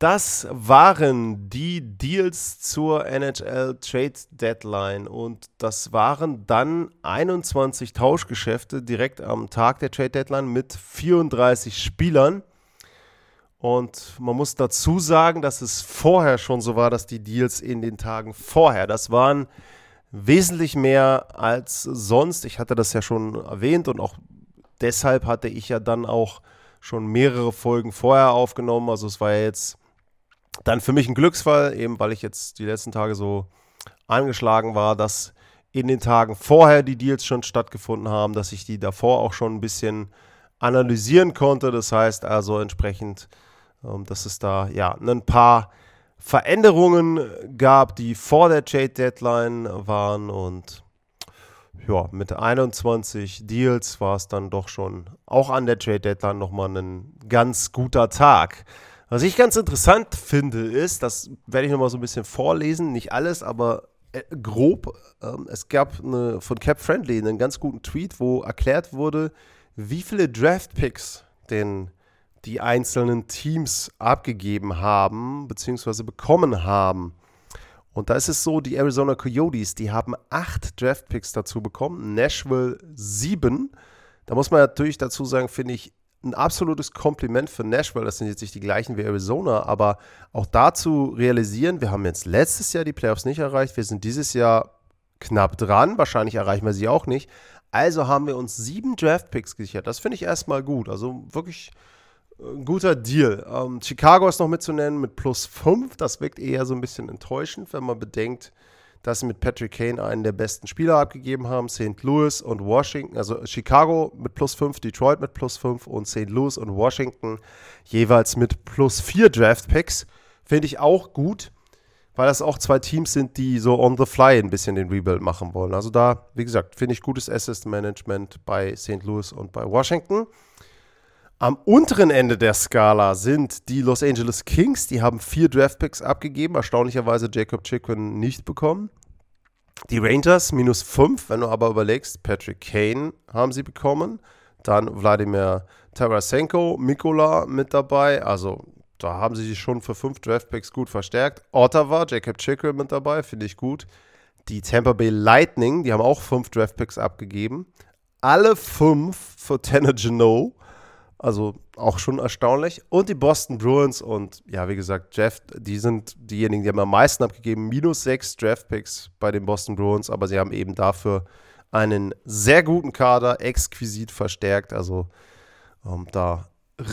Das waren die Deals zur NHL Trade Deadline und das waren dann 21 Tauschgeschäfte direkt am Tag der Trade Deadline mit 34 Spielern. Und man muss dazu sagen, dass es vorher schon so war, dass die Deals in den Tagen vorher, das waren wesentlich mehr als sonst. Ich hatte das ja schon erwähnt und auch deshalb hatte ich ja dann auch schon mehrere Folgen vorher aufgenommen. Also es war ja jetzt dann für mich ein Glücksfall, eben weil ich jetzt die letzten Tage so angeschlagen war, dass in den Tagen vorher die Deals schon stattgefunden haben, dass ich die davor auch schon ein bisschen analysieren konnte. Das heißt also entsprechend dass es da ja ein paar Veränderungen gab, die vor der Trade Deadline waren und ja, mit 21 Deals war es dann doch schon auch an der Trade Deadline nochmal ein ganz guter Tag. Was ich ganz interessant finde, ist, das werde ich nochmal so ein bisschen vorlesen, nicht alles, aber äh, grob. Ähm, es gab eine, von Cap Friendly einen ganz guten Tweet, wo erklärt wurde, wie viele Draft Picks den die einzelnen Teams abgegeben haben bzw. bekommen haben. Und da ist es so, die Arizona Coyotes, die haben acht Draftpicks dazu bekommen, Nashville sieben. Da muss man natürlich dazu sagen, finde ich, ein absolutes Kompliment für Nashville. Das sind jetzt nicht die gleichen wie Arizona, aber auch dazu realisieren, wir haben jetzt letztes Jahr die Playoffs nicht erreicht, wir sind dieses Jahr knapp dran, wahrscheinlich erreichen wir sie auch nicht. Also haben wir uns sieben Draftpicks gesichert. Das finde ich erstmal gut. Also wirklich ein guter Deal. Ähm, Chicago ist noch mitzunennen mit plus 5. Das wirkt eher so ein bisschen enttäuschend, wenn man bedenkt, dass sie mit Patrick Kane einen der besten Spieler abgegeben haben. St. Louis und Washington, also Chicago mit plus 5, Detroit mit plus 5 und St. Louis und Washington jeweils mit plus 4 Draft Picks. Finde ich auch gut, weil das auch zwei Teams sind, die so on the fly ein bisschen den Rebuild machen wollen. Also da, wie gesagt, finde ich gutes Assist Management bei St. Louis und bei Washington. Am unteren Ende der Skala sind die Los Angeles Kings. Die haben vier Draftpicks abgegeben. Erstaunlicherweise Jacob Chikrin nicht bekommen. Die Rangers minus fünf. Wenn du aber überlegst, Patrick Kane haben sie bekommen. Dann Wladimir Tarasenko, Mikola mit dabei. Also da haben sie sich schon für fünf Draftpicks gut verstärkt. Ottawa, Jacob Chikrin mit dabei, finde ich gut. Die Tampa Bay Lightning, die haben auch fünf Draftpicks abgegeben. Alle fünf für Tanner Geno. Also auch schon erstaunlich. Und die Boston Bruins und ja, wie gesagt, Jeff, die sind diejenigen, die haben am meisten abgegeben. Minus sechs Draftpicks bei den Boston Bruins, aber sie haben eben dafür einen sehr guten Kader exquisit verstärkt. Also ähm, da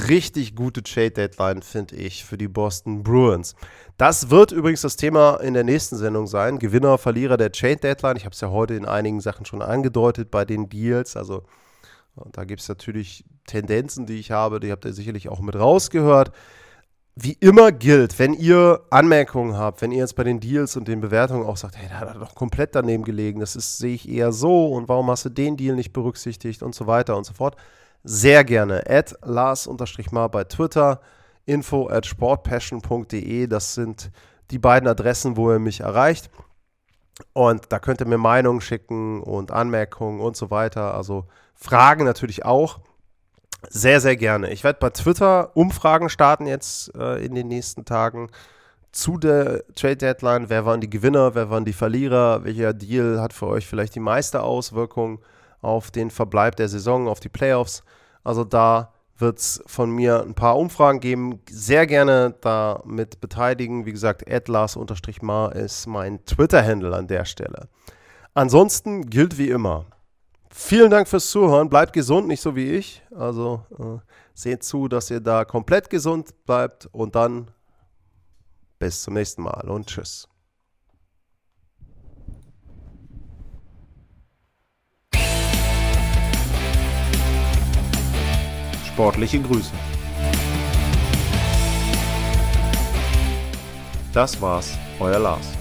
richtig gute Trade-Deadline, finde ich, für die Boston Bruins. Das wird übrigens das Thema in der nächsten Sendung sein. Gewinner, Verlierer der Trade-Deadline. Ich habe es ja heute in einigen Sachen schon angedeutet bei den Deals. Also da gibt es natürlich Tendenzen, die ich habe, die habt ihr sicherlich auch mit rausgehört. Wie immer gilt, wenn ihr Anmerkungen habt, wenn ihr jetzt bei den Deals und den Bewertungen auch sagt, hey, da hat er doch komplett daneben gelegen, das ist, sehe ich eher so und warum hast du den Deal nicht berücksichtigt und so weiter und so fort, sehr gerne. At Lars-mal bei Twitter, info at sportpassion.de, das sind die beiden Adressen, wo ihr mich erreicht. Und da könnt ihr mir Meinungen schicken und Anmerkungen und so weiter. Also Fragen natürlich auch. Sehr, sehr gerne. Ich werde bei Twitter Umfragen starten jetzt äh, in den nächsten Tagen zu der Trade Deadline. Wer waren die Gewinner, wer waren die Verlierer, welcher Deal hat für euch vielleicht die meiste Auswirkung auf den Verbleib der Saison, auf die Playoffs. Also da wird es von mir ein paar Umfragen geben. Sehr gerne damit beteiligen. Wie gesagt, atlas-mar ist mein Twitter-Handle an der Stelle. Ansonsten gilt wie immer, Vielen Dank fürs Zuhören. Bleibt gesund, nicht so wie ich. Also äh, seht zu, dass ihr da komplett gesund bleibt und dann bis zum nächsten Mal und tschüss. Sportliche Grüße. Das war's, euer Lars.